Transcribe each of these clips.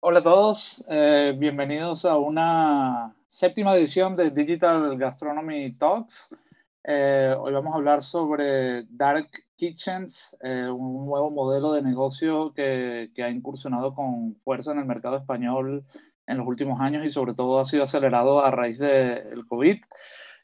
Hola a todos, eh, bienvenidos a una séptima edición de Digital Gastronomy Talks. Eh, hoy vamos a hablar sobre Dark Kitchens, eh, un nuevo modelo de negocio que, que, ha incursionado con fuerza en el mercado español en los últimos años y sobre todo ha sido acelerado a raíz del COVID.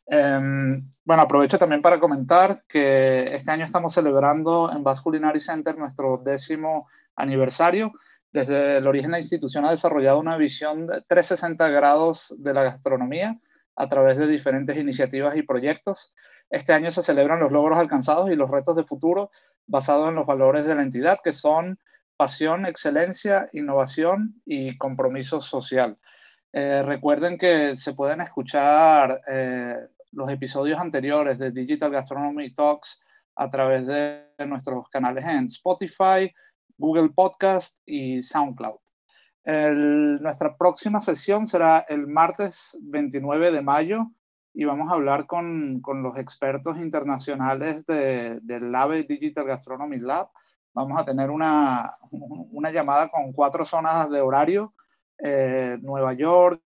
Em, bueno, aprovecho también para comentar que este año estamos celebrando en Basque Culinary Center nuestro décimo aniversario desde el origen, la institución ha desarrollado una visión de 360 grados de la gastronomía a través de diferentes iniciativas y proyectos. Este año se celebran los logros alcanzados y los retos de futuro basados en los valores de la entidad, que son pasión, excelencia, innovación y compromiso social. Eh, recuerden que se pueden escuchar eh, los episodios anteriores de Digital Gastronomy Talks a través de nuestros canales en Spotify, Google Podcast y SoundCloud. nuestra próxima sesión será el martes 29 de mayo y vamos a hablar con, con los expertos internacionales de, del LABE Digital Gastronomy Lab. Vamos a tener una, una llamada con cuatro zonas de horario, eh, Nueva York,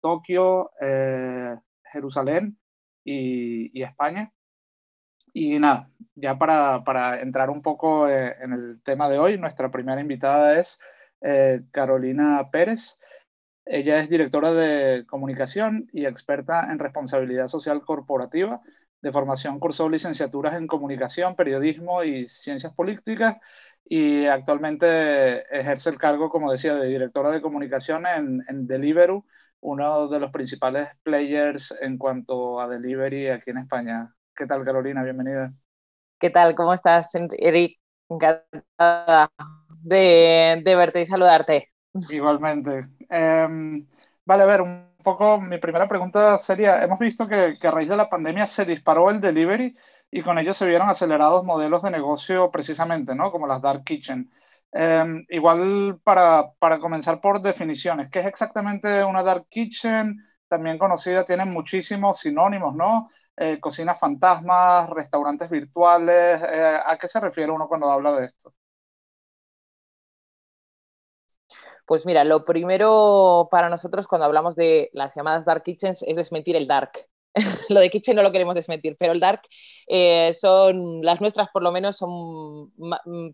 Tokio, eh, Jerusalén y España. Y nada, ya para, entrar un poco eh, en el tema de hoy, nuestra primera invitada es eh, Carolina Pérez. Ella es directora de comunicación y experta en responsabilidad social corporativa. De formación cursó licenciaturas en comunicación, periodismo y ciencias políticas y actualmente ejerce el cargo, como decía, de directora de comunicación en, en Deliveroo, uno de los principales players en cuanto a delivery aquí en España. ¿Qué tal, Carolina? Bienvenida. ¿Qué tal? ¿Cómo estás, Eric? Encantada de, verte y saludarte. Igualmente. Em, vale, a ver, un poco mi primera pregunta sería, hemos visto que, a raíz de la pandemia se disparó el delivery y con ello se vieron acelerados modelos de negocio precisamente, ¿no? Como las Dark Kitchen. Em, igual para, para comenzar por definiciones, ¿qué es exactamente una Dark Kitchen? También conocida, tienen muchísimos sinónimos, ¿no? Eh, cocinas fantasmas, restaurantes virtuales. Eh, ¿A qué se refiere uno cuando habla de esto? Pues mira, lo primero para nosotros cuando hablamos de las llamadas dark kitchens es desmentir el dark. lo de kitchen no lo queremos desmentir, pero el dark eh, son, las nuestras por lo menos son,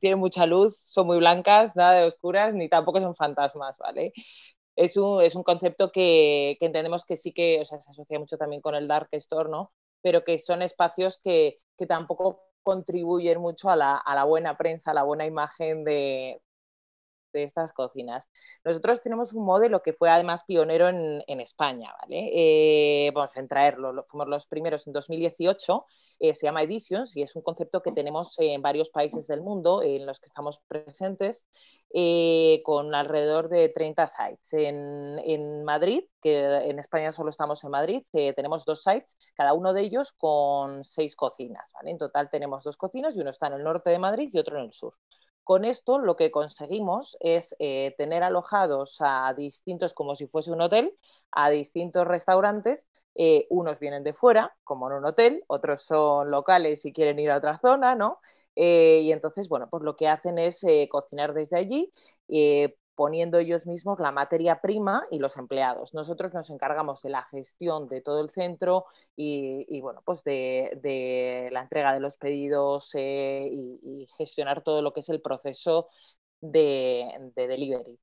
tienen mucha luz, son muy blancas, nada de oscuras, ni tampoco son fantasmas, ¿vale? Es un, es un concepto que, entendemos que sí que se asocia mucho también con el dark store, ¿no? Pero que son espacios que, que tampoco contribuyen mucho a la, a la, buena prensa, a la buena imagen de, de estas cocinas. Nosotros tenemos un modelo que fue además pionero en, en España, ¿vale? Eh, vamos a traerlo, fuimos los primeros en 2018, eh, se llama Editions y es un concepto que tenemos en varios países del mundo en los que estamos presentes, eh, con alrededor de 30 sites. En, en, Madrid, que en España solo estamos en Madrid, tenemos dos sites, cada uno de ellos con seis cocinas, ¿vale? En total tenemos dos cocinas y uno está en el norte de Madrid y otro en el sur. Con esto lo que conseguimos es eh, tener alojados a distintos, como si fuese un hotel, a distintos restaurantes. Eh, unos vienen de fuera, como en un hotel, otros son locales y quieren ir a otra zona, ¿no? Eh, y entonces, bueno, pues lo que hacen es cocinar desde allí, poniendo ellos mismos la materia prima y los empleados. Nosotros nos encargamos de la gestión de todo el centro y, bueno, pues de, la entrega de los pedidos eh, y, gestionar todo lo que es el proceso de, delivery.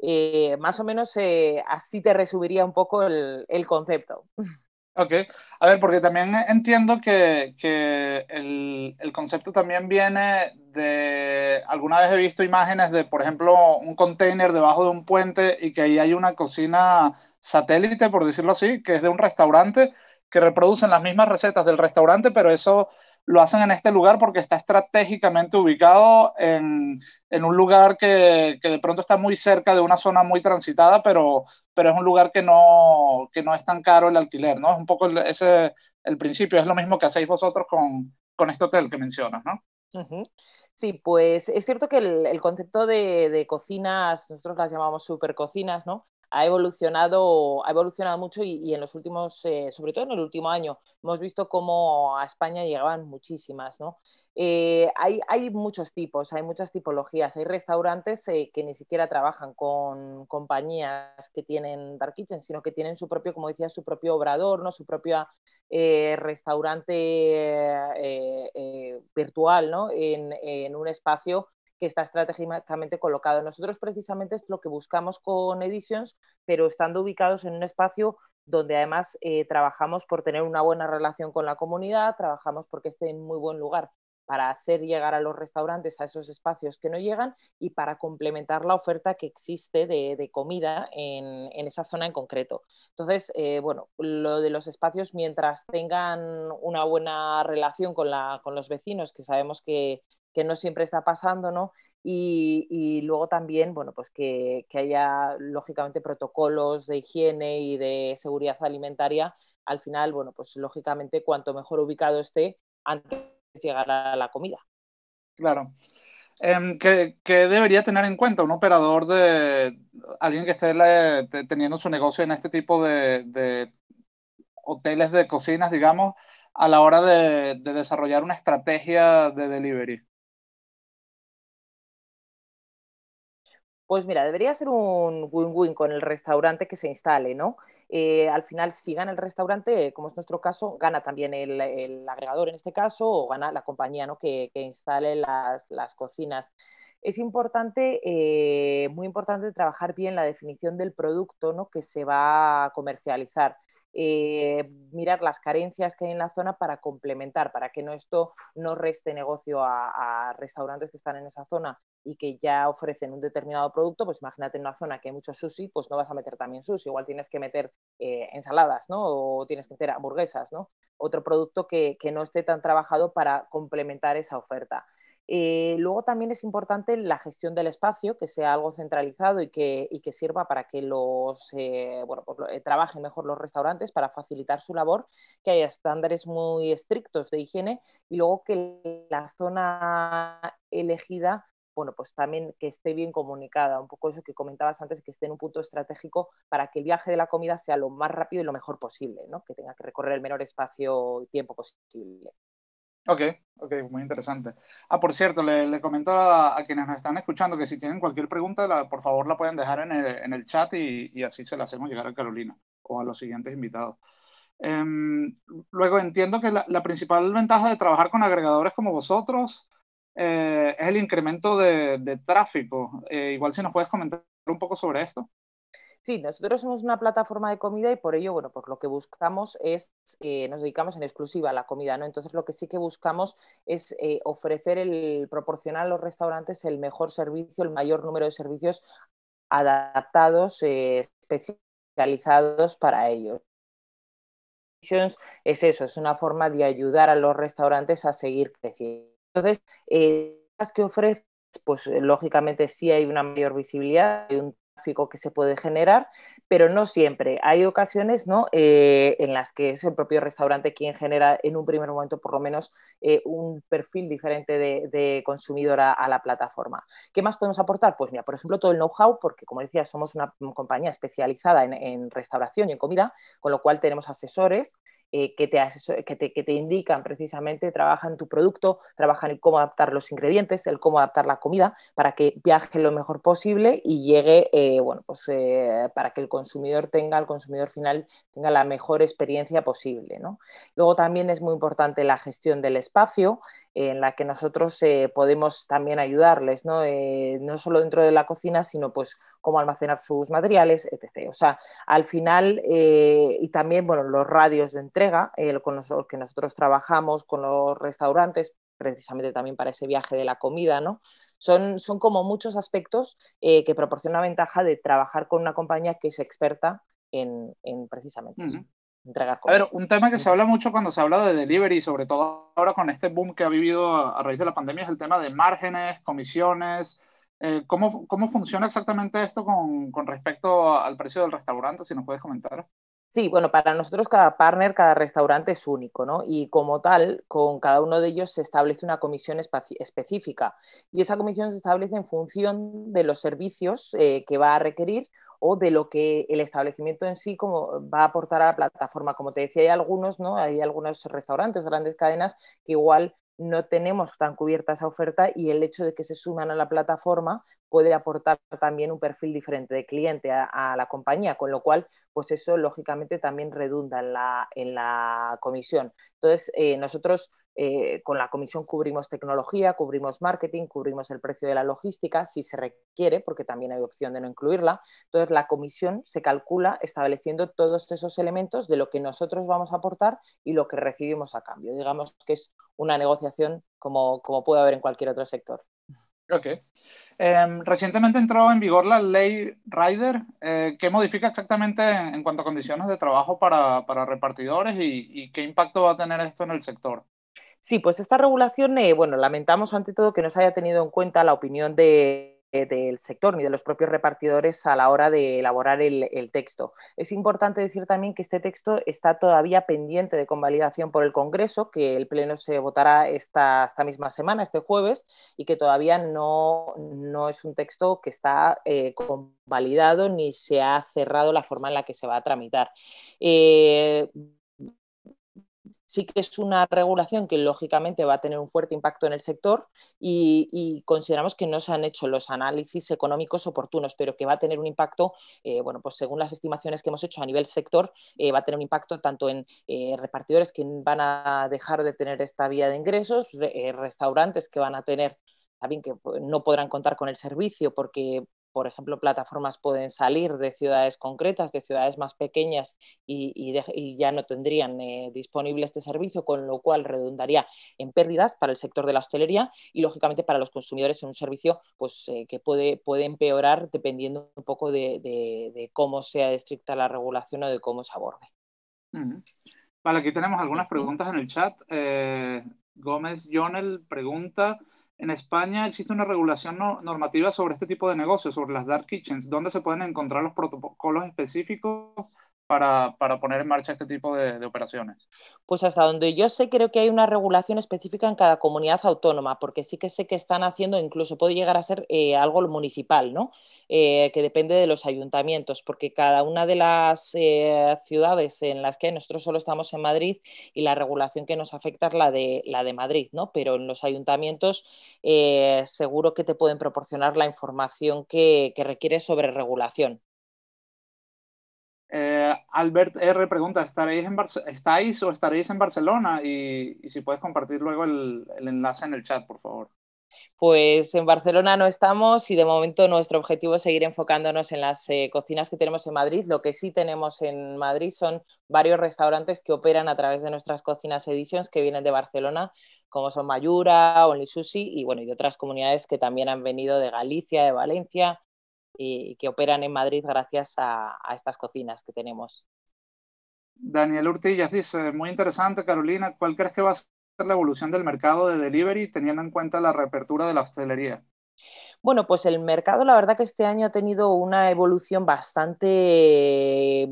Eh, más o menos eh, así te resumiría un poco el, el concepto. Ok, a ver, porque también entiendo que, que el, el, concepto también viene de, alguna vez he visto imágenes de, por ejemplo, un container debajo de un puente y que ahí hay una cocina satélite, por decirlo así, que es de un restaurante, que reproducen las mismas recetas del restaurante, pero eso lo hacen en este lugar porque está estratégicamente ubicado en, en un lugar que, que, de pronto está muy cerca de una zona muy transitada, pero, pero es un lugar que no, que no es tan caro el alquiler, ¿no? Es un poco ese el principio, es lo mismo que hacéis vosotros con, con este hotel que mencionas, ¿no? Sí, pues es cierto que el, el concepto de, de, cocinas, nosotros las llamamos supercocinas, ¿no? Ha evolucionado, ha evolucionado mucho y, en los últimos, eh, sobre todo en el último año, hemos visto cómo a España llegaban muchísimas, ¿no? Eh, hay, muchos tipos, hay muchas tipologías. Hay restaurantes eh, que ni siquiera trabajan con compañías que tienen Dark Kitchen, sino que tienen su propio, como decía, su propio obrador, ¿no? su propio restaurante virtual ¿no? en, un espacio que está estratégicamente colocado. Nosotros precisamente es lo que buscamos con Editions, pero estando ubicados en un espacio donde además trabajamos por tener una buena relación con la comunidad, trabajamos porque esté en muy buen lugar para hacer llegar a los restaurantes a esos espacios que no llegan y para complementar la oferta que existe de, comida en, esa zona en concreto. Entonces, eh, bueno, lo de los espacios, mientras tengan una buena relación con, los vecinos, que sabemos que, no siempre está pasando, ¿no? Y, luego también, bueno, pues que, que, haya lógicamente protocolos de higiene y de seguridad alimentaria. Al final, bueno, pues lógicamente cuanto mejor ubicado esté, antes llegar a la comida. Claro. Em, ¿qué, debería tener en cuenta un operador de alguien que esté teniendo su negocio en este tipo de, hoteles de cocinas, digamos, a la hora de, de desarrollar una estrategia de delivery? Pues mira, debería ser un win-win con el restaurante que se instale, ¿no? Eh, al final, si gana el restaurante, como es nuestro caso, gana también el, agregador en este caso o gana la compañía ¿no? que, instale las, cocinas. Es importante, eh, muy importante trabajar bien la definición del producto ¿no? que se va a comercializar. Eh, mirar las carencias que hay en la zona para complementar, para que no esto no reste negocio a, restaurantes que están en esa zona y que ya ofrecen un determinado producto, pues imagínate en una zona que hay mucho sushi, pues no vas a meter también sushi, igual tienes que meter eh, ensaladas, ¿no? O tienes que meter hamburguesas, ¿no? Otro producto que, que no esté tan trabajado para complementar esa oferta. Eh, luego también es importante la gestión del espacio, que sea algo centralizado y que, sirva para que los eh, bueno, pues, eh, trabajen mejor los restaurantes para facilitar su labor, que haya estándares muy estrictos de higiene y luego que la zona elegida bueno, pues también que esté bien comunicada, un poco eso que comentabas antes, que esté en un punto estratégico para que el viaje de la comida sea lo más rápido y lo mejor posible, ¿no? que tenga que recorrer el menor espacio y tiempo posible. Ok, ok, muy interesante. Ah, por cierto, le, comento a, quienes nos están escuchando que si tienen cualquier pregunta, por favor la pueden dejar en el, chat y, así se la hacemos llegar a Carolina o a los siguientes invitados. Em, luego entiendo que la, principal ventaja de trabajar con agregadores como vosotros eh, es el incremento de, tráfico. Eh, igual si nos puedes comentar un poco sobre esto. Sí, nosotros somos una plataforma de comida y por ello, bueno, pues lo que buscamos es, eh, nos dedicamos en exclusiva a la comida, ¿no? Entonces lo que sí que buscamos es eh, ofrecer el, proporcionar a los restaurantes el mejor servicio, el mayor número de servicios adaptados, eh, especializados para ellos. Es eso, es una forma de ayudar a los restaurantes a seguir creciendo. Entonces, las que ofreces, pues lógicamente sí hay una mayor visibilidad, hay un que se puede generar, pero no siempre. Hay ocasiones ¿no? Eh, en las que es el propio restaurante quien genera en un primer momento por lo menos eh, un perfil diferente de, consumidor a, la plataforma. ¿Qué más podemos aportar? Pues mira, por ejemplo, todo el know-how, porque como decía, somos una compañía especializada en restauración y en comida, con lo cual tenemos asesores eh, que, te indican precisamente, trabajan tu producto, trabajan en cómo adaptar los ingredientes, el cómo adaptar la comida para que viaje lo mejor posible y llegue, eh, bueno, pues eh, para que el consumidor tenga, el consumidor final tenga la mejor experiencia posible. Luego también es muy importante la gestión del espacio, en la que nosotros podemos también ayudarles, ¿no? no solo dentro de la cocina, sino pues cómo almacenar sus materiales, etc. O sea, al final, y también, bueno, los radios de entrega con los que nosotros trabajamos, con los restaurantes, precisamente también para ese viaje de la comida, ¿no? Son, son como muchos aspectos eh, que proporcionan la ventaja de trabajar con una compañía que es experta en, precisamente entregar. A ver, un tema que se habla mucho cuando se habla de delivery, sobre todo ahora con este boom que ha vivido a, raíz de la pandemia, es el tema de márgenes, comisiones. Eh, ¿cómo, ¿cómo, funciona exactamente esto con, con respecto al precio del restaurante? Si nos puedes comentar. Sí, bueno, para nosotros cada partner, cada restaurante es único, ¿no? Y como tal, con cada uno de ellos se establece una comisión específica. Y esa comisión se establece en función de los servicios eh, que va a requerir o de lo que el establecimiento en sí como va a aportar a la plataforma. Como te decía, hay algunos, ¿no? Hay algunos restaurantes, grandes cadenas que igual no tenemos tan cubierta esa oferta y el hecho de que se suman a la plataforma puede aportar también un perfil diferente de cliente a, la compañía, con lo cual, pues eso lógicamente también redunda en la, en la comisión. Entonces, eh, nosotros eh, con la comisión cubrimos tecnología, cubrimos marketing, cubrimos el precio de la logística, si se requiere, porque también hay opción de no incluirla. Entonces, la comisión se calcula estableciendo todos esos elementos de lo que nosotros vamos a aportar y lo que recibimos a cambio. Digamos que es una negociación como, puede haber en cualquier otro sector. Ok. Em, recientemente entró en vigor la ley Rider, eh, ¿qué modifica exactamente en, cuanto a condiciones de trabajo para, repartidores y, qué impacto va a tener esto en el sector? Sí, pues esta regulación, eh, bueno, lamentamos ante todo que no se haya tenido en cuenta la opinión de, del sector ni de los propios repartidores a la hora de elaborar el, texto. Es importante decir también que este texto está todavía pendiente de convalidación por el Congreso, que el Pleno se votará esta, misma semana, este jueves, y que todavía no, no es un texto que está eh, convalidado ni se ha cerrado la forma en la que se va a tramitar. Eh, sí que es una regulación que lógicamente va a tener un fuerte impacto en el sector y, consideramos que no se han hecho los análisis económicos oportunos, pero que va a tener un impacto, eh, bueno, pues según las estimaciones que hemos hecho a nivel sector, eh, va a tener un impacto tanto en eh, repartidores que van a dejar de tener esta vía de ingresos, restaurantes que van a tener también que pues, no podrán contar con el servicio porque por ejemplo, plataformas pueden salir de ciudades concretas, de ciudades más pequeñas y, ya no tendrían eh, disponible este servicio, con lo cual redundaría en pérdidas para el sector de la hostelería y, lógicamente, para los consumidores en un servicio pues, eh, que puede, puede empeorar dependiendo un poco de, cómo sea estricta la regulación o de cómo se aborde. Vale, aquí tenemos algunas preguntas en el chat. Eh, Gómez Jonel pregunta en España existe una regulación normativa sobre este tipo de negocios, sobre las dark kitchens, ¿dónde se pueden encontrar los protocolos específicos para, poner en marcha este tipo de, operaciones? Pues hasta donde yo sé, creo que hay una regulación específica en cada comunidad autónoma, porque sí que sé que están haciendo, incluso puede llegar a ser eh, algo municipal, ¿no? Eh, que depende de los ayuntamientos, porque cada una de las eh, ciudades en las que nosotros solo estamos en Madrid y la regulación que nos afecta es la de, la de Madrid, ¿no? Pero en los ayuntamientos eh, seguro que te pueden proporcionar la información que, que requieres sobre regulación. Albert R. pregunta, ¿estaréis, en ¿estáis o estaréis en Barcelona? Y, si puedes compartir luego el enlace en el chat, por favor. Pues en Barcelona no estamos y de momento nuestro objetivo es seguir enfocándonos en las eh, cocinas que tenemos en Madrid. Lo que sí tenemos en Madrid son varios restaurantes que operan a través de nuestras cocinas Editions que vienen de Barcelona, como son Mayura, Only Sushi y bueno, y otras comunidades que también han venido de Galicia, de Valencia y que operan en Madrid gracias a, estas cocinas que tenemos. Daniel Urtillas dice, muy interesante, Carolina, ¿cuál crees que va a la evolución del mercado de delivery teniendo en cuenta la reapertura de la hostelería? Bueno, pues el mercado la verdad que este año ha tenido una evolución bastante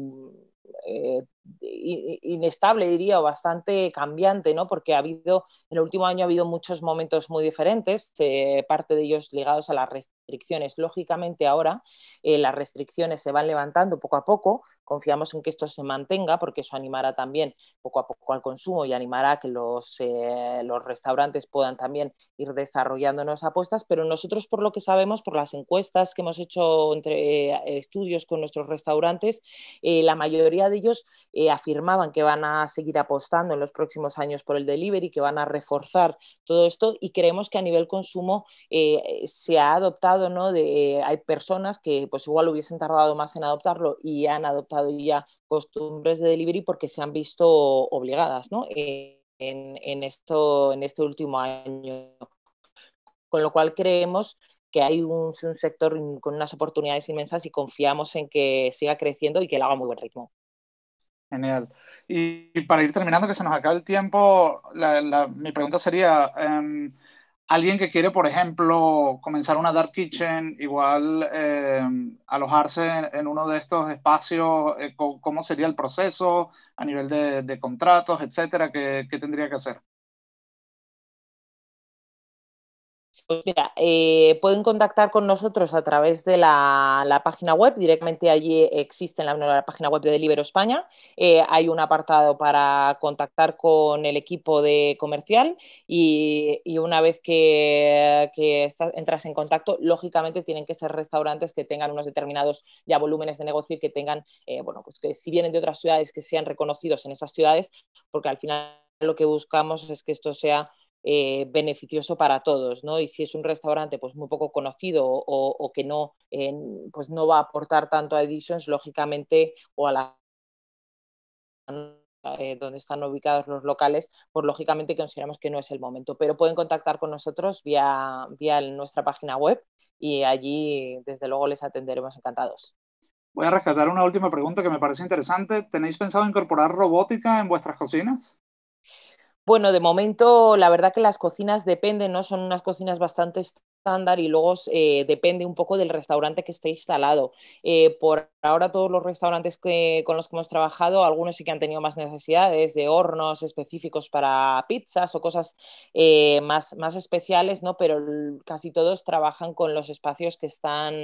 eh, inestable, diría, o bastante cambiante, ¿no? Porque ha habido, en el último año ha habido muchos momentos muy diferentes, eh, parte de ellos ligados a las restricciones. Lógicamente ahora eh, las restricciones se van levantando poco a poco, Confiamos en que esto se mantenga porque eso animará también poco a poco al consumo y animará a que los, eh, los restaurantes puedan también ir desarrollando nuevas apuestas, pero nosotros por lo que sabemos, por las encuestas que hemos hecho entre eh, estudios con nuestros restaurantes, eh, la mayoría de ellos afirmaban que van a seguir apostando en los próximos años por el delivery, que van a reforzar todo esto y creemos que a nivel consumo se ha adoptado, ¿no? De, hay personas que pues igual hubiesen tardado más en adoptarlo y han adoptado ya costumbres de delivery porque se han visto obligadas ¿no? en, esto, en este último año. Con lo cual creemos que hay un, sector con unas oportunidades inmensas y confiamos en que siga creciendo y que lo haga muy buen ritmo. Genial. Y, para ir terminando, que se nos acaba el tiempo, mi pregunta sería, em, alguien que quiere, por ejemplo, comenzar una dark kitchen, igual eh, alojarse en, uno de estos espacios, eh, ¿cómo sería el proceso a nivel de, contratos, etcétera? ¿Qué, tendría que hacer? Pues mira, eh, pueden contactar con nosotros a través de la, página web, directamente allí existe en la, página web de Delibero España, eh, hay un apartado para contactar con el equipo de comercial y, una vez que, entras en contacto, lógicamente tienen que ser restaurantes que tengan unos determinados ya volúmenes de negocio y que tengan, eh, bueno, pues que si vienen de otras ciudades, que sean reconocidos en esas ciudades, porque al final lo que buscamos es que esto sea eh, beneficioso para todos, ¿no? Y si es un restaurante pues muy poco conocido o, que no, pues no va a aportar tanto a Editions, lógicamente, o a la eh, donde están ubicados los locales, pues lógicamente consideramos que no es el momento, pero pueden contactar con nosotros vía, vía nuestra página web y allí desde luego les atenderemos encantados. Voy a rescatar una última pregunta que me parece interesante. ¿Tenéis pensado incorporar robótica en vuestras cocinas? Bueno, de momento, la verdad que las cocinas dependen, ¿no? Son unas cocinas bastante estándar y luego eh, depende un poco del restaurante que esté instalado. Eh, por ahora todos los restaurantes con los que hemos trabajado, algunos sí que han tenido más necesidades de hornos específicos para pizzas o cosas eh, más, más especiales, ¿no? pero casi todos trabajan con los espacios que están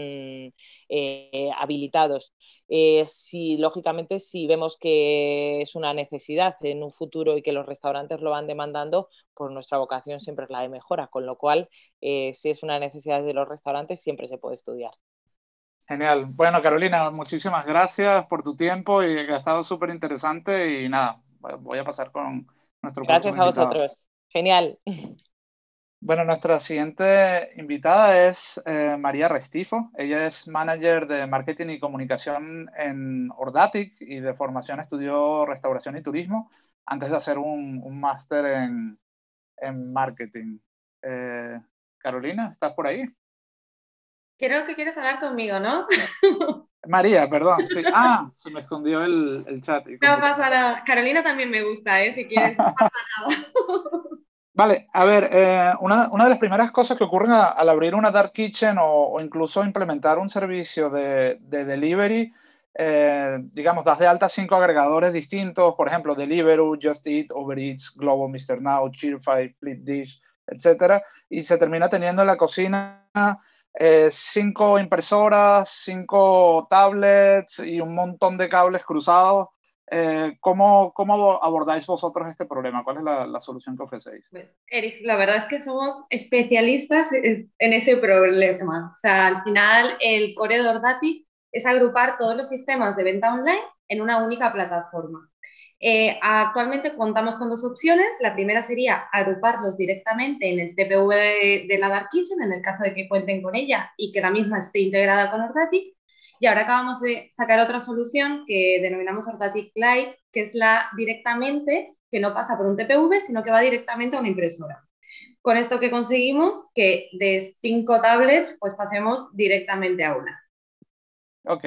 habilitados. si lógicamente si vemos que es una necesidad en un futuro y que los restaurantes lo van demandando, pues nuestra vocación siempre es la de mejora, con lo cual si es una necesidad de los restaurantes, siempre se puede estudiar. Genial. Bueno, Carolina, muchísimas gracias por tu tiempo y que ha estado súper interesante y nada, voy a pasar con nuestro Gracias a vosotros. Genial. Bueno, nuestra siguiente invitada es eh, María Restifo. Ella es manager de marketing y comunicación en Ordatic y de formación estudió restauración y turismo antes de hacer un, un máster en, en marketing. Eh, Carolina, ¿estás por ahí? Creo que quieres hablar conmigo, ¿no? María, perdón. Ah, se me escondió el, chat. No pasa nada. Carolina también me gusta, ¿eh? Si quieres, no pasa nada. Vale, a ver, eh, una, de las primeras cosas que ocurren al abrir una Dark Kitchen o, incluso implementar un servicio de, delivery, eh, digamos, das de alta cinco agregadores distintos, por ejemplo, Deliveroo, Just Eat, Uber Eats, Globo, Mr. Now, Cheerfy, Flip Dish, etcétera, y se termina teniendo en la cocina eh, cinco impresoras, cinco tablets y un montón de cables cruzados. Eh, ¿cómo, ¿cómo, abordáis vosotros este problema? ¿Cuál es la, la, solución que ofrecéis? Pues, Eric, la verdad es que somos especialistas en ese problema. O sea, al final el core de Ordati es agrupar todos los sistemas de venta online en una única plataforma. Eh, actualmente contamos con dos opciones. La primera sería agruparlos directamente en el TPV de, la Dark Kitchen, en el caso de que cuenten con ella y que la misma esté integrada con Ordatic. Y ahora acabamos de sacar otra solución que denominamos Ordatic Lite, que es la directamente, que no pasa por un TPV, sino que va directamente a una impresora. Con esto que conseguimos, que de cinco tablets, pues pasemos directamente a una. Ok.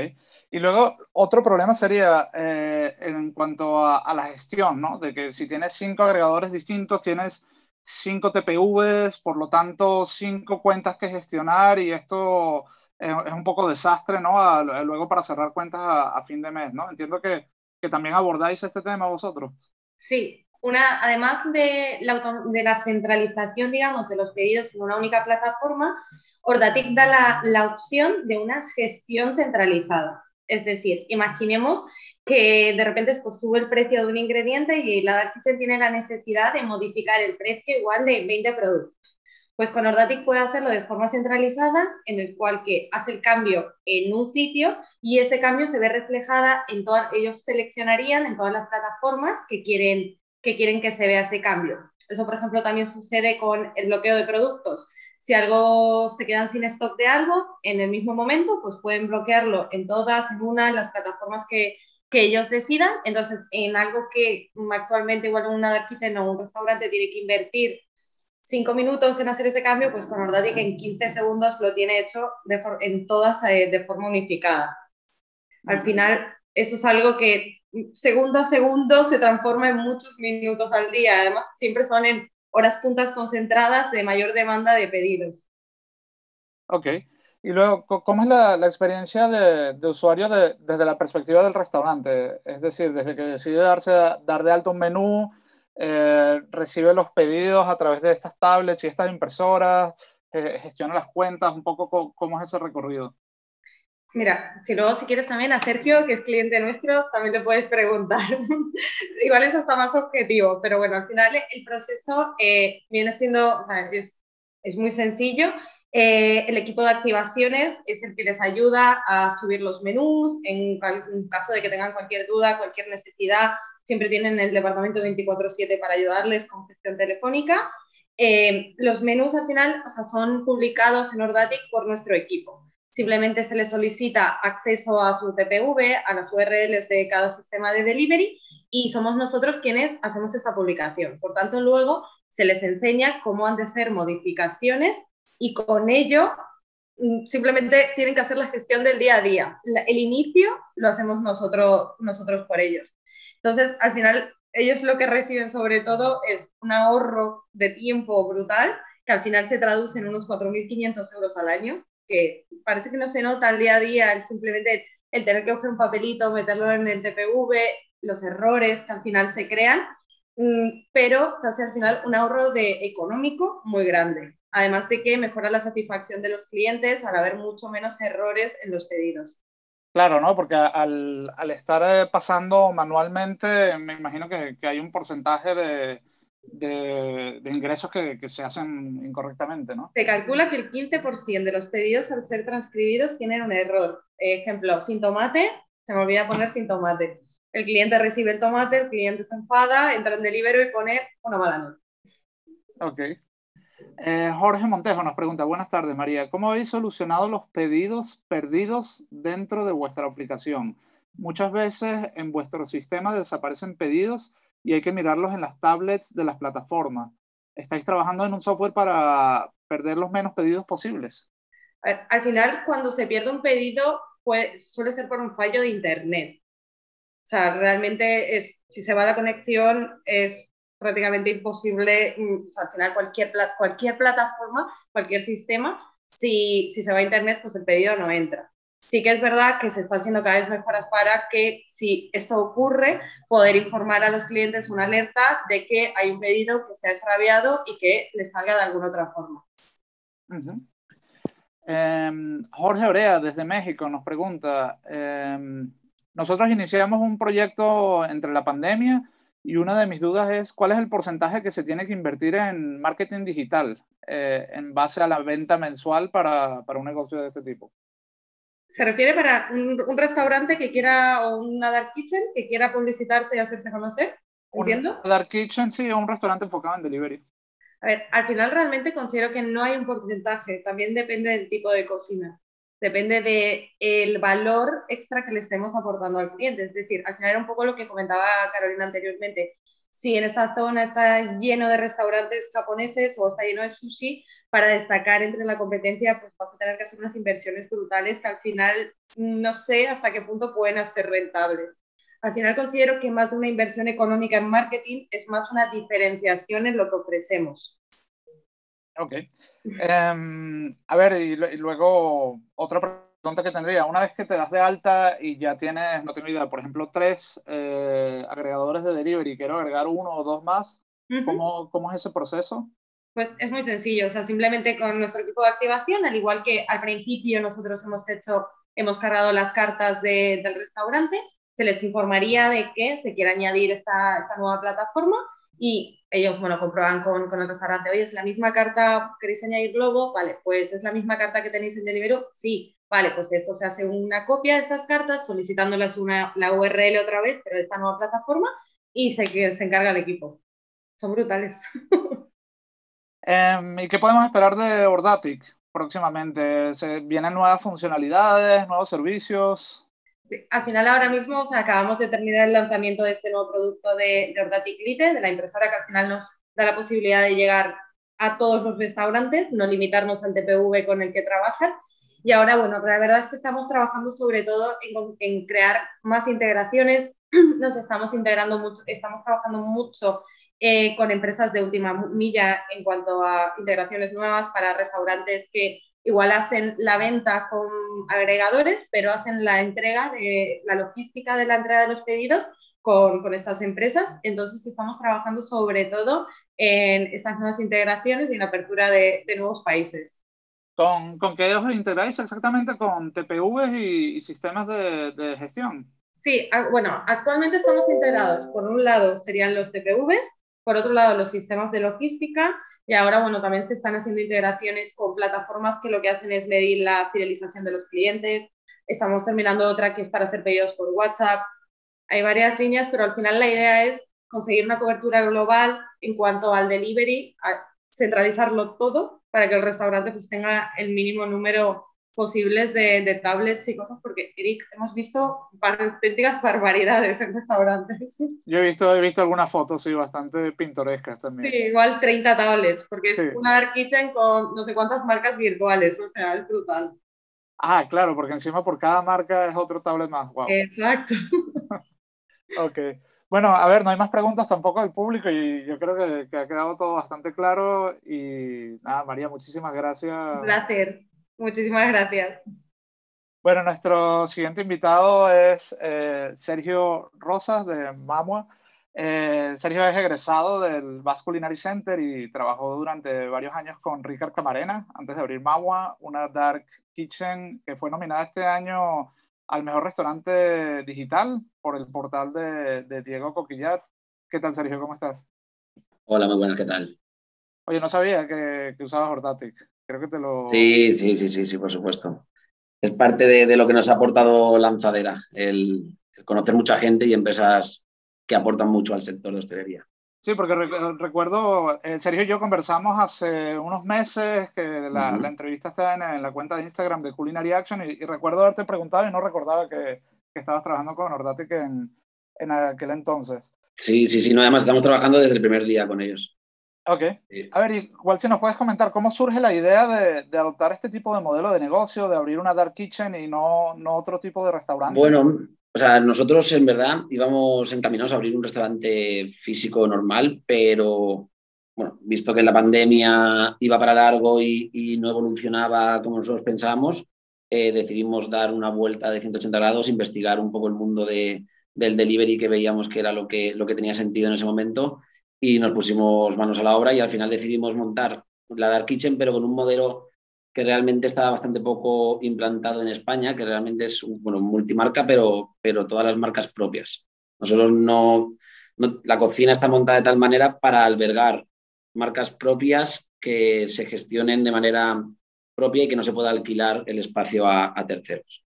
Y luego otro problema sería eh, en cuanto a, la gestión, ¿no? De que si tienes cinco agregadores distintos, tienes cinco TPVs, por lo tanto, cinco cuentas que gestionar y esto es, un poco desastre, ¿no? luego para cerrar cuentas a, fin de mes, ¿no? Entiendo que, que, también abordáis este tema vosotros. Sí, una, además de la, de la centralización, digamos, de los pedidos en una única plataforma, Ordatic da la, la opción de una gestión centralizada. Es decir, imaginemos que de repente pues, sube el precio de un ingrediente y la Dark Kitchen tiene la necesidad de modificar el precio igual de 20 productos. Pues con Ordatic puede hacerlo de forma centralizada, en el cual que hace el cambio en un sitio y ese cambio se ve reflejada en todas, ellos seleccionarían en todas las plataformas que quieren, que quieren que se vea ese cambio. Eso, por ejemplo, también sucede con el bloqueo de productos. Si algo se quedan sin stock de algo, en el mismo momento, pues pueden bloquearlo en todas, en una, de las plataformas que, que ellos decidan. Entonces, en algo que actualmente igual una kitchen o un restaurante tiene que invertir cinco minutos en hacer ese cambio, pues con Ordati que en 15 segundos lo tiene hecho de en todas eh, de forma unificada. Al final, eso es algo que segundo a segundo se transforma en muchos minutos al día. Además, siempre son en horas puntas concentradas de mayor demanda de pedidos. Ok. Y luego, ¿cómo es la, la experiencia de, de usuario desde la perspectiva del restaurante? Es decir, desde que decide darse, dar de alto un menú, eh, recibe los pedidos a través de estas tablets y estas impresoras, gestiona las cuentas, un poco cómo es ese recorrido. Mira, si luego si quieres también a Sergio, que es cliente nuestro, también le puedes preguntar. Igual eso está más objetivo, pero bueno, al final el proceso eh, viene siendo, o sea, es, es muy sencillo. Eh, el equipo de activaciones es el que les ayuda a subir los menús, en, en caso de que tengan cualquier duda, cualquier necesidad, siempre tienen el departamento 24/7 para ayudarles con gestión telefónica. Eh, los menús al final o sea, son publicados en Ordatic por nuestro equipo. Simplemente se les solicita acceso a su TPV, a las URLs de cada sistema de delivery y somos nosotros quienes hacemos esta publicación. Por tanto, luego se les enseña cómo han de ser modificaciones y con ello mm, simplemente tienen que hacer la gestión del día a día. El inicio lo hacemos nosotros, nosotros por ellos. Entonces, al final, ellos lo que reciben sobre todo es un ahorro de tiempo brutal, que al final se traduce en unos 4.500 euros al año, que parece que no se nota al día a día, simplemente el tener que coger un papelito, meterlo en el TPV, los errores que al final se crean, mm, pero se hace al final un ahorro de económico muy grande. Además de que mejora la satisfacción de los clientes al haber mucho menos errores en los pedidos. Claro, ¿no? Porque al, al estar eh, pasando manualmente, me imagino que, que hay un porcentaje de, de, ingresos que, que, se hacen incorrectamente, ¿no? Se calcula que el 15% de los pedidos al ser transcribidos tienen un error. Ejemplo, sin tomate, se me olvida poner sin tomate. El cliente recibe el tomate, el cliente se enfada, entra en delivery y pone una mala nota. Ok. Eh, Jorge Montejo nos pregunta, buenas tardes María, ¿cómo habéis solucionado los pedidos perdidos dentro de vuestra aplicación? Muchas veces en vuestro sistema desaparecen pedidos y hay que mirarlos en las tablets de las plataformas. ¿Estáis trabajando en un software para perder los menos pedidos posibles? Al final, cuando se pierde un pedido, suele ser por un fallo de Internet. O sea, realmente es, si se va la conexión, es prácticamente imposible, mm, o sea, al final cualquier, cualquier plataforma, cualquier sistema, si, si se va a Internet, pues el pedido no entra sí que es verdad que se está haciendo cada vez mejoras para que si esto ocurre, poder informar a los clientes una alerta de que hay un pedido que se ha extraviado y que les salga de alguna otra forma. Em, Jorge Orea, desde México, nos pregunta, em, nosotros iniciamos un proyecto entre la pandemia y una de mis dudas es cuál es el porcentaje que se tiene que invertir en marketing digital eh, en base a la venta mensual para, para un negocio de este tipo. Se refiere para un, restaurante que quiera, o una dark kitchen, que quiera publicitarse y hacerse conocer. ¿Entiendo? dark kitchen, sí, o un restaurante enfocado en delivery. A ver, al final realmente considero que no hay un porcentaje, también depende del tipo de cocina, depende del el valor extra que le estemos aportando al cliente. Es decir, al final era un poco lo que comentaba Carolina anteriormente. Si en esta zona está lleno de restaurantes japoneses o está lleno de sushi, para destacar entre la competencia, pues vas a tener que hacer unas inversiones brutales que al final no sé hasta qué punto pueden ser rentables. Al final considero que más de una inversión económica en marketing es más una diferenciación en lo que ofrecemos. Ok. Em, a ver, y, luego otra pregunta que tendría. Una vez que te das de alta y ya tienes, no tengo idea, por ejemplo, tres eh, agregadores de delivery, quiero agregar uno o dos más, ¿cómo, ¿cómo es ese proceso? Pues es muy sencillo, o sea, simplemente con nuestro equipo de activación, al igual que al principio nosotros hemos hecho, hemos cargado las cartas del restaurante, se les informaría de que se quiere añadir esta, esta nueva plataforma y ellos, bueno, comprueban con, con, el restaurante, oye, ¿es la misma carta, queréis añadir Globo? Vale, pues ¿es la misma carta que tenéis en Deliveroo? Sí, vale, pues esto se hace una copia de estas cartas, solicitándolas una, la URL otra vez, pero de esta nueva plataforma, y se, se encarga el equipo. Son brutales. Em, ¿Y qué podemos esperar de Ordatic próximamente? ¿Se ¿Vienen nuevas funcionalidades, nuevos servicios? Al final ahora mismo acabamos de terminar el lanzamiento de este nuevo producto de, de Ordatic Lite, de la impresora que al final nos da la posibilidad de llegar a todos los restaurantes, no limitarnos al TPV con el que trabajan. Y ahora, bueno, la verdad es que estamos trabajando sobre todo en, crear más integraciones, nos estamos integrando mucho, estamos trabajando mucho eh, con empresas de última milla en cuanto a integraciones nuevas para restaurantes que igual hacen la venta con agregadores, pero hacen la entrega de la logística de la entrega de los pedidos con, con estas empresas. Entonces estamos trabajando sobre todo en estas nuevas integraciones y en la apertura de, de nuevos países. ¿Con, ¿Con, qué os integráis exactamente? ¿Con TPVs y, sistemas de, de, gestión? Sí, bueno, actualmente estamos integrados. Por un lado serían los TPVs, por otro lado los sistemas de logística y ahora, bueno, también se están haciendo integraciones con plataformas que lo que hacen es medir la fidelización de los clientes. Estamos terminando otra que es para hacer pedidos por WhatsApp. Hay varias líneas, pero al final la idea es conseguir una cobertura global en cuanto al delivery, centralizarlo todo para que el restaurante pues tenga el mínimo número posibles de, de, tablets y cosas, porque Eric, hemos visto auténticas barbaridades en restaurantes. Yo he visto, he visto algunas fotos, sí, bastante pintorescas también. Sí, igual 30 tablets, porque es una dark kitchen con no sé cuántas marcas virtuales, o sea, es brutal. Ah, claro, porque encima por cada marca es otro tablet más. Wow. Exacto. ok. Bueno, a ver, no hay más preguntas tampoco del público y yo creo que, que ha quedado todo bastante claro. Y nada, María, muchísimas gracias. Un placer. Muchísimas gracias. Bueno, nuestro siguiente invitado es eh, Sergio Rosas de Mamua. Eh, Sergio es egresado del Basque Culinary Center y trabajó durante varios años con Ricard Camarena antes de abrir Mamua, una dark kitchen que fue nominada este año al mejor restaurante digital por el portal de, de Diego Coquillat. ¿Qué tal, Sergio? ¿Cómo estás? Hola, muy buenas, ¿qué tal? Oye, no sabía que, que usabas Hortatic. Creo que te lo... Sí, sí, sí, sí, sí, por supuesto. Es parte de, de lo que nos ha aportado Lanzadera, el, el, conocer mucha gente y empresas que aportan mucho al sector de hostelería. Sí, porque recuerdo, eh, Sergio y yo conversamos hace unos meses que la, uh -huh. la entrevista está en, en, la cuenta de Instagram de Culinary Action y, y, recuerdo haberte preguntado y no recordaba que, que estabas trabajando con Ordatic en, en aquel entonces. Sí, sí, sí, no, además estamos trabajando desde el primer día con ellos. Ok. A ver, igual si nos puedes comentar cómo surge la idea de, de, adoptar este tipo de modelo de negocio, de abrir una dark kitchen y no, no otro tipo de restaurante. Bueno, o sea, nosotros en verdad íbamos encaminados a abrir un restaurante físico normal, pero bueno, visto que la pandemia iba para largo y, y no evolucionaba como nosotros pensábamos, eh, decidimos dar una vuelta de 180 grados, investigar un poco el mundo de, del delivery que veíamos que era lo que, lo que tenía sentido en ese momento y nos pusimos manos a la obra y al final decidimos montar la Dark Kitchen, pero con un modelo que realmente estaba bastante poco implantado en España, que realmente es bueno, multimarca, pero, pero todas las marcas propias. Nosotros no, no, la cocina está montada de tal manera para albergar marcas propias que se gestionen de manera propia y que no se pueda alquilar el espacio a, a terceros.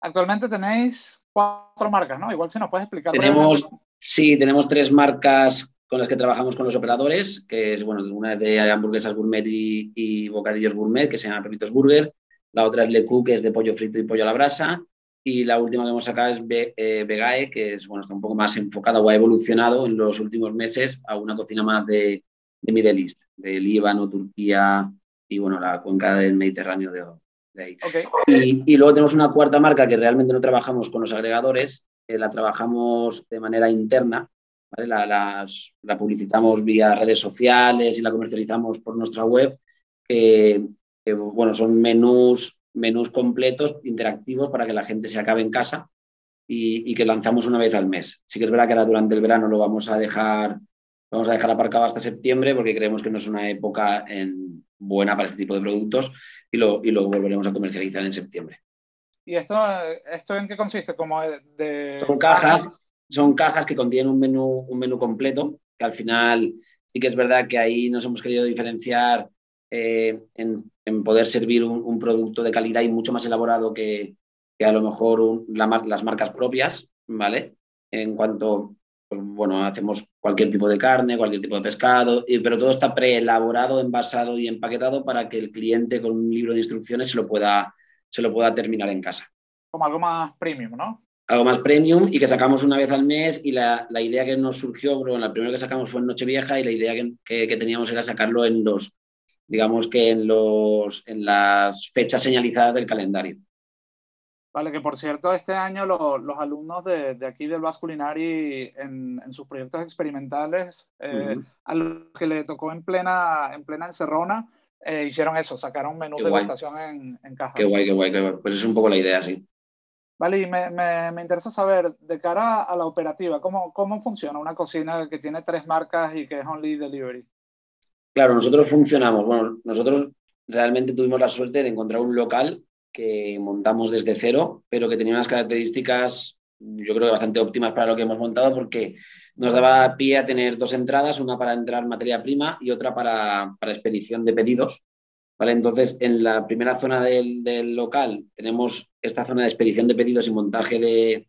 Actualmente tenéis cuatro marcas, ¿no? Igual si nos puedes explicar. Tenemos, sí, tenemos tres marcas con las que trabajamos con los operadores, que es, bueno, una es de hamburguesas gourmet y, y bocadillos gourmet, que se llama Pepitos Burger, la otra es Le Cook, que es de pollo frito y pollo a la brasa, y la última que hemos sacado es Be eh, Vegae, que es, bueno, está un poco más enfocada o ha evolucionado en los últimos meses a una cocina más de, de Middle East, de Líbano, Turquía y, bueno, la cuenca del Mediterráneo de, de ahí. Okay. Y, y, luego tenemos una cuarta marca que realmente no trabajamos con los agregadores, eh, la trabajamos de manera interna, ¿vale? La, las, la, publicitamos vía redes sociales y la comercializamos por nuestra web, que, que, bueno, son menús, menús completos, interactivos, para que la gente se acabe en casa y, y, que lanzamos una vez al mes. Sí que es verdad que ahora durante el verano lo vamos a dejar, vamos a dejar aparcado hasta septiembre porque creemos que no es una época en, buena para este tipo de productos y, lo, y luego volveremos a comercializar en septiembre. ¿Y esto, esto en qué consiste? Como de... Son cajas, son cajas que contienen un menú, un menú completo, que al final sí que es verdad que ahí nos hemos querido diferenciar eh, en, poder servir un, producto de calidad y mucho más elaborado que, que a lo mejor las marcas propias, ¿vale? En cuanto, pues, bueno, hacemos cualquier tipo de carne, cualquier tipo de pescado, y, pero todo está preelaborado, envasado y empaquetado para que el cliente con un libro de instrucciones se lo pueda, se lo pueda terminar en casa. Como algo más premium, ¿no? Algo más premium y que sacamos una vez al mes y la, la idea que nos surgió, bueno, la primera que sacamos fue en Nochevieja y la idea que, que, que, teníamos era sacarlo en los, digamos que en, los, en las fechas señalizadas del calendario. Vale, que por cierto, este año lo, los alumnos de, de, aquí del Basque Culinary en, en sus proyectos experimentales, eh, uh -huh. a los que le tocó en plena, en plena encerrona, eh, hicieron eso, sacaron menús de votación en, en cajas. Qué guay, qué guay, qué guay. Pues es un poco la idea, sí. Vale, y me, me, me, interesa saber, de cara a la operativa, ¿cómo, ¿cómo funciona una cocina que tiene tres marcas y que es only delivery? Claro, nosotros funcionamos, bueno, nosotros realmente tuvimos la suerte de encontrar un local que montamos desde cero, pero que tenía unas características, yo creo que bastante óptimas para lo que hemos montado, porque nos daba pie a tener dos entradas, una para entrar materia prima y otra para, para expedición de pedidos. Entonces, en la primera zona del, local tenemos esta zona de expedición de pedidos y montaje de,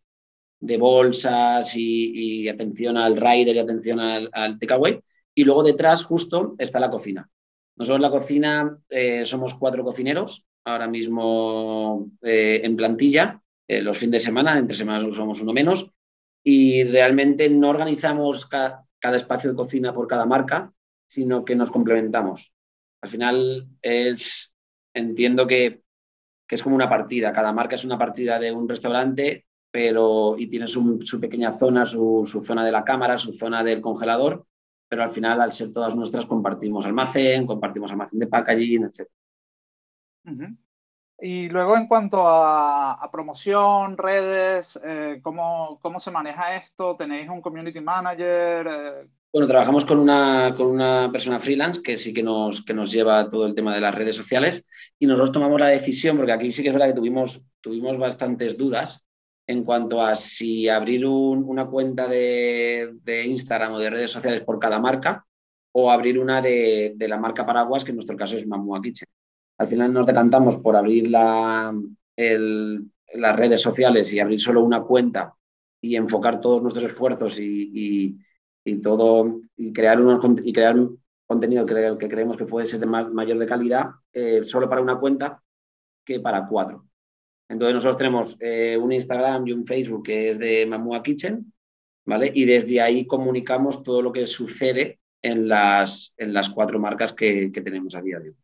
bolsas y, atención al rider y atención al, al takeaway. Y luego detrás, justo, está la cocina. Nosotros en la cocina eh, somos cuatro cocineros, ahora mismo eh, en plantilla, eh, los fines de semana, entre semanas somos uno menos, y realmente no organizamos ca cada espacio de cocina por cada marca, sino que nos complementamos. Al final es, entiendo que, que, es como una partida, cada marca es una partida de un restaurante, pero y tiene su, pequeña zona, su, zona de la cámara, su zona del congelador, pero al final, al ser todas nuestras, compartimos almacén, compartimos almacén de packaging, etc. Y luego en cuanto a, a promoción, redes, eh, ¿cómo, ¿cómo, se maneja esto? ¿Tenéis un community manager? Eh... Bueno, trabajamos con una, con una persona freelance que sí que nos, que nos lleva todo el tema de las redes sociales y nosotros tomamos la decisión, porque aquí sí que es verdad que tuvimos, tuvimos bastantes dudas en cuanto a si abrir un, una cuenta de, de, Instagram o de redes sociales por cada marca o abrir una de, de, la marca Paraguas, que en nuestro caso es Mamua Kitchen. Al final nos decantamos por abrir la, el, las redes sociales y abrir solo una cuenta y enfocar todos nuestros esfuerzos y, y todo y crear, unos, y crear un contenido que, que, creemos que puede ser de mayor de calidad eh, solo para una cuenta que para cuatro. Entonces nosotros tenemos eh, un Instagram y un Facebook que es de Mamua Kitchen, ¿vale? Y desde ahí comunicamos todo lo que sucede en las, en las cuatro marcas que, que tenemos a día de hoy.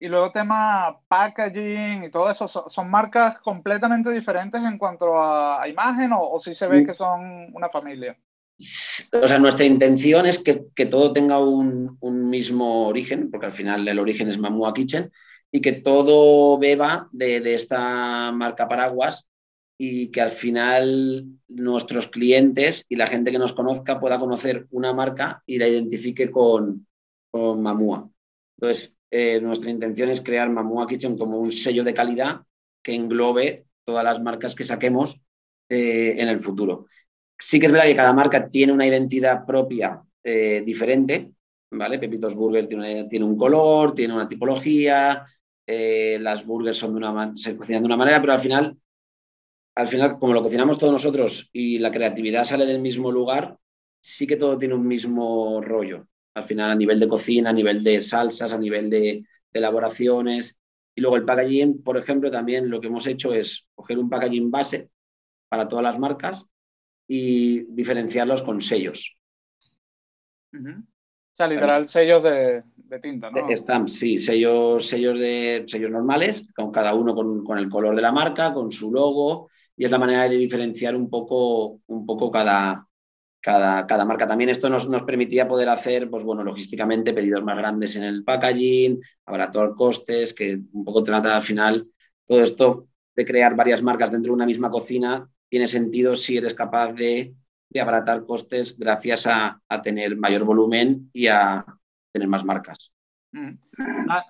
Y luego tema packaging y todo eso, ¿son, son marcas completamente diferentes en cuanto a, a imagen o, o si se ve que son una familia? O sea, nuestra intención es que, todo tenga un, mismo origen, porque al final el origen es Mamua Kitchen, y que todo beba de, esta marca Paraguas y que al final nuestros clientes y la gente que nos conozca pueda conocer una marca y la identifique con, con Mamua. Entonces, eh, nuestra intención es crear Mamua Kitchen como un sello de calidad que englobe todas las marcas que saquemos eh, en el futuro. Sí que es verdad que cada marca tiene una identidad propia eh, diferente, ¿vale? Pepitos Burger tiene, un color, tiene una tipología, eh, las burgers son de una se cocinan de una manera, pero al final, al final, como lo cocinamos todos nosotros y la creatividad sale del mismo lugar, sí que todo tiene un mismo rollo. Al final, a nivel de cocina, a nivel de salsas, a nivel de, de elaboraciones. Y luego el packaging, por ejemplo, también lo que hemos hecho es coger un packaging base para todas las marcas y diferenciarlos con sellos. Uh -huh. O sea, literal, sellos de, de, tinta, ¿no? Stamps, sí, sellos, sellos, de, sellos normales, con cada uno con, con, el color de la marca, con su logo, y es la manera de diferenciar un poco, un poco cada, cada, cada marca. También esto nos, nos, permitía poder hacer, pues bueno, logísticamente pedidos más grandes en el packaging, abaratar costes, que un poco trata al final todo esto de crear varias marcas dentro de una misma cocina tiene sentido si eres capaz de, de abaratar costes gracias a, a, tener mayor volumen y a tener más marcas. Mm.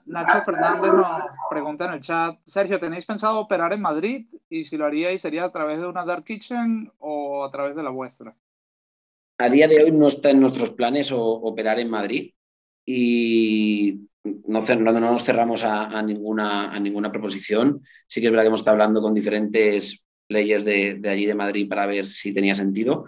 Nacho Fernández nos pregunta en el chat, Sergio, ¿tenéis pensado operar en Madrid? Y si lo haríais, ¿sería a través de una Dark Kitchen o a través de la vuestra? A día de hoy no está en nuestros planes o, operar en Madrid y no, no, no nos cerramos a, a, ninguna, a ninguna proposición. Sí que es verdad que hemos estado hablando con diferentes players de, allí de Madrid para ver si tenía sentido.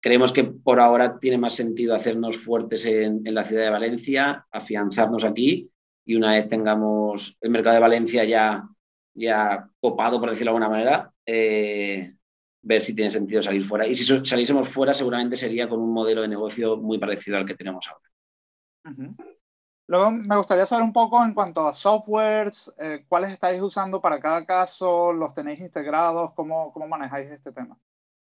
Creemos que por ahora tiene más sentido hacernos fuertes en, la ciudad de Valencia, afianzarnos aquí y una vez tengamos el mercado de Valencia ya, ya copado, por decirlo de alguna manera, eh, ver si tiene sentido salir fuera. Y si saliésemos fuera, seguramente sería con un modelo de negocio muy parecido al que tenemos ahora. Luego me gustaría saber un poco en cuanto a softwares, eh, cuáles estáis usando para cada caso, los tenéis integrados, cómo, cómo manejáis este tema.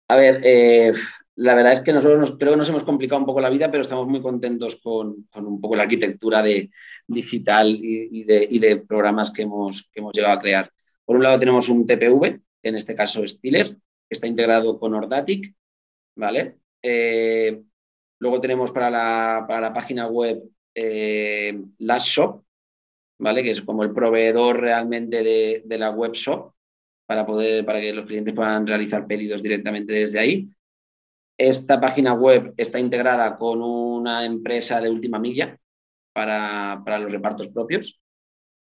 A ver, eh, la verdad es que nosotros nos, creo que nos hemos complicado un poco la vida, pero estamos muy contentos con, con un poco la arquitectura de, digital y, de, y, de, programas que hemos, que hemos llegado a crear. Por un lado tenemos un TPV, en este caso es Tiller, que está integrado con Ordatic, ¿vale? Eh, luego tenemos para la, para la página web eh, Shop, ¿vale? Que es como el proveedor realmente de, de la web shop para, poder, para que los clientes puedan realizar pedidos directamente desde ahí. Esta página web está integrada con una empresa de última milla para, para los repartos propios.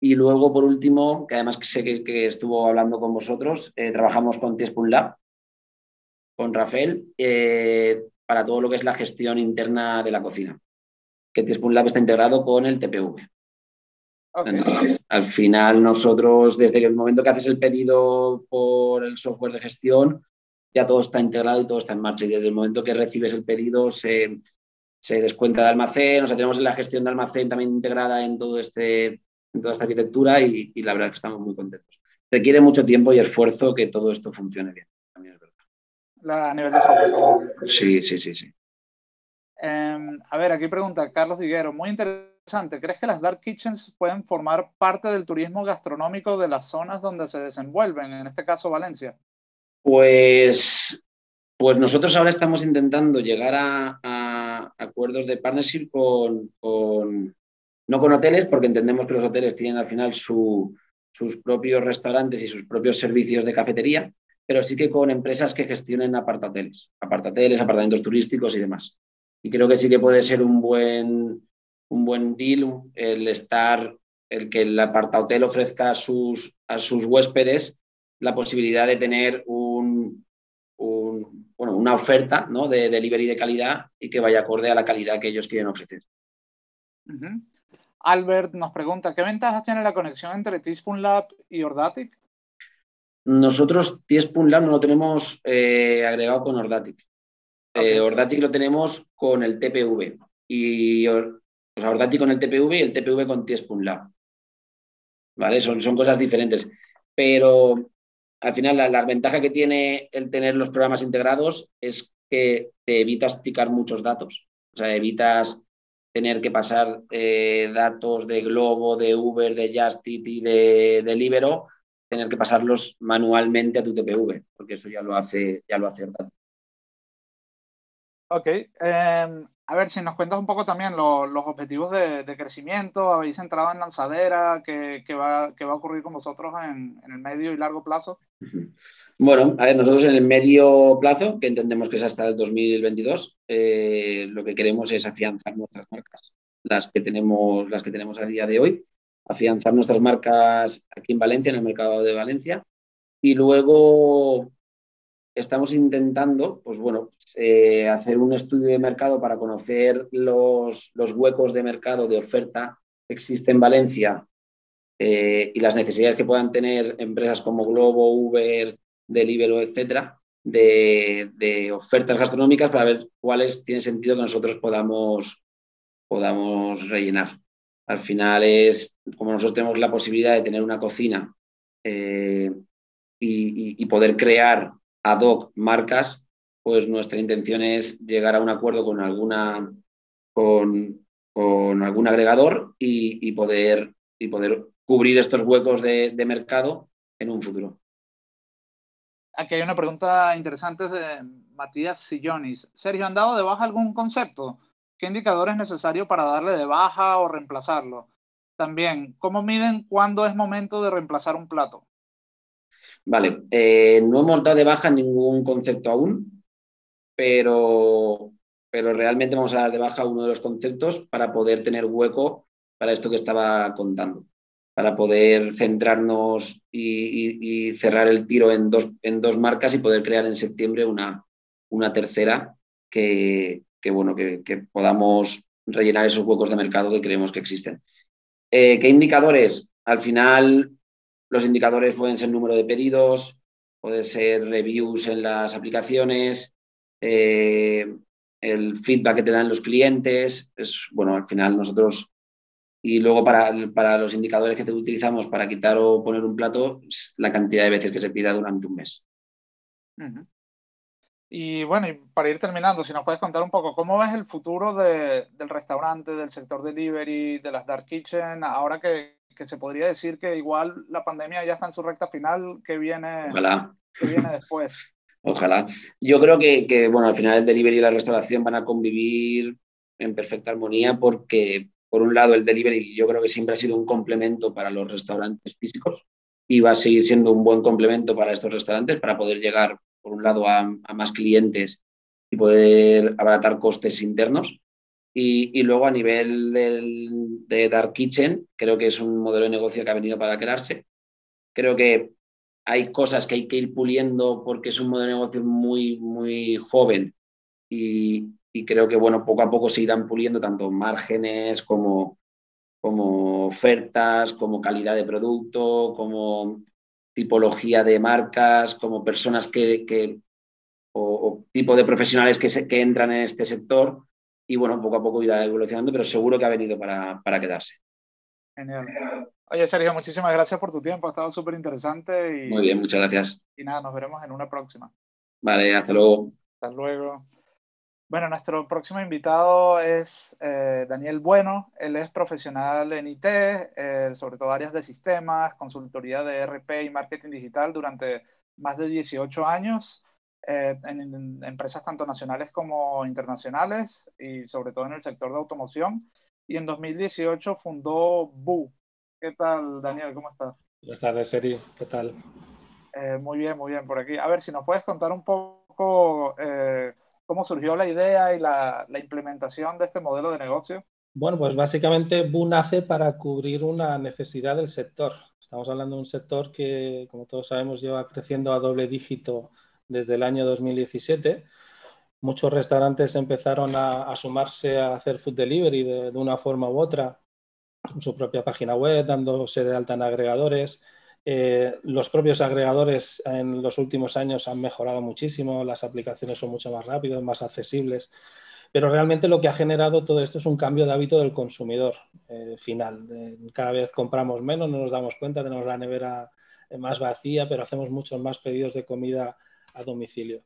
Y luego, por último, que además sé que, estuvo hablando con vosotros, eh, trabajamos con Tiespun Lab, con Rafael, eh, para todo lo que es la gestión interna de la cocina. Que Lab está integrado con el TPV al final nosotros, desde el momento que haces el pedido por el software de gestión, ya todo está integrado y todo está en marcha. Y desde el momento que recibes el pedido se, descuenta de almacén, o sea, tenemos la gestión de almacén también integrada en, todo este, en toda esta arquitectura y, la verdad es que estamos muy contentos. Requiere mucho tiempo y esfuerzo que todo esto funcione bien, también es verdad. a nivel de software. Sí, sí, sí, sí. Em, a ver, aquí pregunta Carlos Diguero, muy interesante ¿Crees que las dark kitchens pueden formar parte del turismo gastronómico de las zonas donde se desenvuelven, en este caso Valencia? Pues, pues nosotros ahora estamos intentando llegar a, acuerdos de partnership con, no con hoteles, porque entendemos que los hoteles tienen al final sus propios restaurantes y sus propios servicios de cafetería, pero sí que con empresas que gestionen apartateles, apartateles, apartamentos turísticos y demás. Y creo que sí que puede ser un buen, un buen deal el estar, el que el apartahotel ofrezca a sus, a sus huéspedes la posibilidad de tener un, bueno, una oferta ¿no? de delivery de calidad y que vaya acorde a la calidad que ellos quieren ofrecer. Albert nos pregunta, ¿qué ventajas tiene la conexión entre Teaspoon Lab y Ordatic? Nosotros Teaspoon Lab no lo tenemos eh, agregado con Ordatic. Eh, Ordatic lo tenemos con el TPV y pues Audacity con el TPV y el TPV con Tiespun Lab. ¿Vale? Son, son cosas diferentes. Pero al final la, ventaja que tiene el tener los programas integrados es que te evitas picar muchos datos. O sea, evitas tener que pasar eh, datos de Globo, de Uber, de Justit y de, de Libero, tener que pasarlos manualmente a tu TPV, porque eso ya lo hace, ya lo hace Ok. Em, a ver, si nos cuentas un poco también los objetivos de, crecimiento, habéis entrado en lanzadera, ¿qué, va, a ocurrir con vosotros en, el medio y largo plazo? Bueno, a ver, nosotros en el medio plazo, que entendemos que es hasta el 2022, eh, lo que queremos es afianzar nuestras marcas, las que, tenemos, las que tenemos a día de hoy, afianzar nuestras marcas aquí en Valencia, en el mercado de Valencia, y luego estamos intentando, pues bueno, eh, hacer un estudio de mercado para conocer los, huecos de mercado de oferta que existen en Valencia eh, y las necesidades que puedan tener empresas como Globo, Uber, Deliveroo, etcétera, de, ofertas gastronómicas para ver cuáles tiene sentido que nosotros podamos, podamos rellenar. Al final es, como nosotros tenemos la posibilidad de tener una cocina eh, y poder crear ad hoc marcas, pues nuestra intención es llegar a un acuerdo con alguna con, algún agregador y, poder, y poder cubrir estos huecos de, mercado en un futuro. Aquí hay una pregunta interesante de Matías Sillonis. Sergio, ¿han dado de baja algún concepto? ¿Qué indicador es necesario para darle de baja o reemplazarlo? También, ¿cómo miden cuándo es momento de reemplazar un plato? Vale, eh, no hemos dado de baja ningún concepto aún, pero, pero realmente vamos a dar de baja uno de los conceptos para poder tener hueco para esto que estaba contando, para poder centrarnos y, cerrar el tiro en dos, en dos, marcas y poder crear en septiembre una, una tercera que, bueno, que, podamos rellenar esos huecos de mercado que creemos que existen. Eh, ¿Qué indicadores? Al final, los indicadores pueden ser número de pedidos, puede ser reviews en las aplicaciones, eh, el feedback que te dan los clientes. Es, bueno, al final nosotros y luego para, para, los indicadores que te utilizamos para quitar o poner un plato, la cantidad de veces que se pida durante un mes. Y bueno, para ir terminando, si nos puedes contar un poco, ¿cómo ves el futuro del restaurante, del sector delivery, de las dark kitchen, ahora que, que se podría decir que igual la pandemia ya está en su recta final, que viene, Ojalá. Que viene después. Ojalá. Yo creo que, bueno, al final el delivery y la restauración van a convivir en perfecta armonía porque, por un lado, el delivery yo creo que siempre ha sido un complemento para los restaurantes físicos y va a seguir siendo un buen complemento para estos restaurantes para poder llegar, por un lado, a, más clientes y poder abaratar costes internos. Y, luego a nivel de Dark Kitchen, creo que es un modelo de negocio que ha venido para quedarse. Creo que hay cosas que hay que ir puliendo porque es un modelo de negocio muy, muy joven y, creo que bueno, poco a poco se irán puliendo tanto márgenes como, como ofertas, como calidad de producto, como tipología de marcas, como personas que, que o, tipo de profesionales que, se, que entran en este sector y bueno, poco a poco irá evolucionando, pero seguro que ha venido para, para quedarse. Genial. Oye, Sergio, muchísimas gracias por tu tiempo, ha estado súper interesante. Y, Muy bien, muchas gracias. Y nada, nos veremos en una próxima. Vale, hasta luego. Hasta luego. Bueno, nuestro próximo invitado es eh, Daniel Bueno. Él es profesional en IT, eh, sobre todo áreas de sistemas, consultoría de RP y marketing digital durante más de 18 años eh, en, empresas tanto nacionales como internacionales y sobre todo en el sector de automoción. Y en 2018 fundó Bu. ¿Qué tal, Daniel? ¿Cómo estás? Buenas tardes, Seri. ¿Qué tal? muy bien, muy bien por aquí. A ver, si nos puedes contar un poco cómo surgió la idea y la, implementación de este modelo de negocio? Bueno, pues básicamente Bu nace para cubrir una necesidad del sector. Estamos hablando de un sector que, como todos sabemos, lleva creciendo a doble dígito desde el año 2017. Muchos restaurantes empezaron a, sumarse a hacer food delivery de, una forma u otra, con su propia página web, dándose de alta en agregadores, eh, los propios agregadores en los últimos años han mejorado muchísimo, las aplicaciones son mucho más rápidas, más accesibles, pero realmente lo que ha generado todo esto es un cambio de hábito del consumidor eh, final. Eh, cada vez compramos menos, no nos damos cuenta, tenemos la nevera más vacía, pero hacemos muchos más pedidos de comida a domicilio.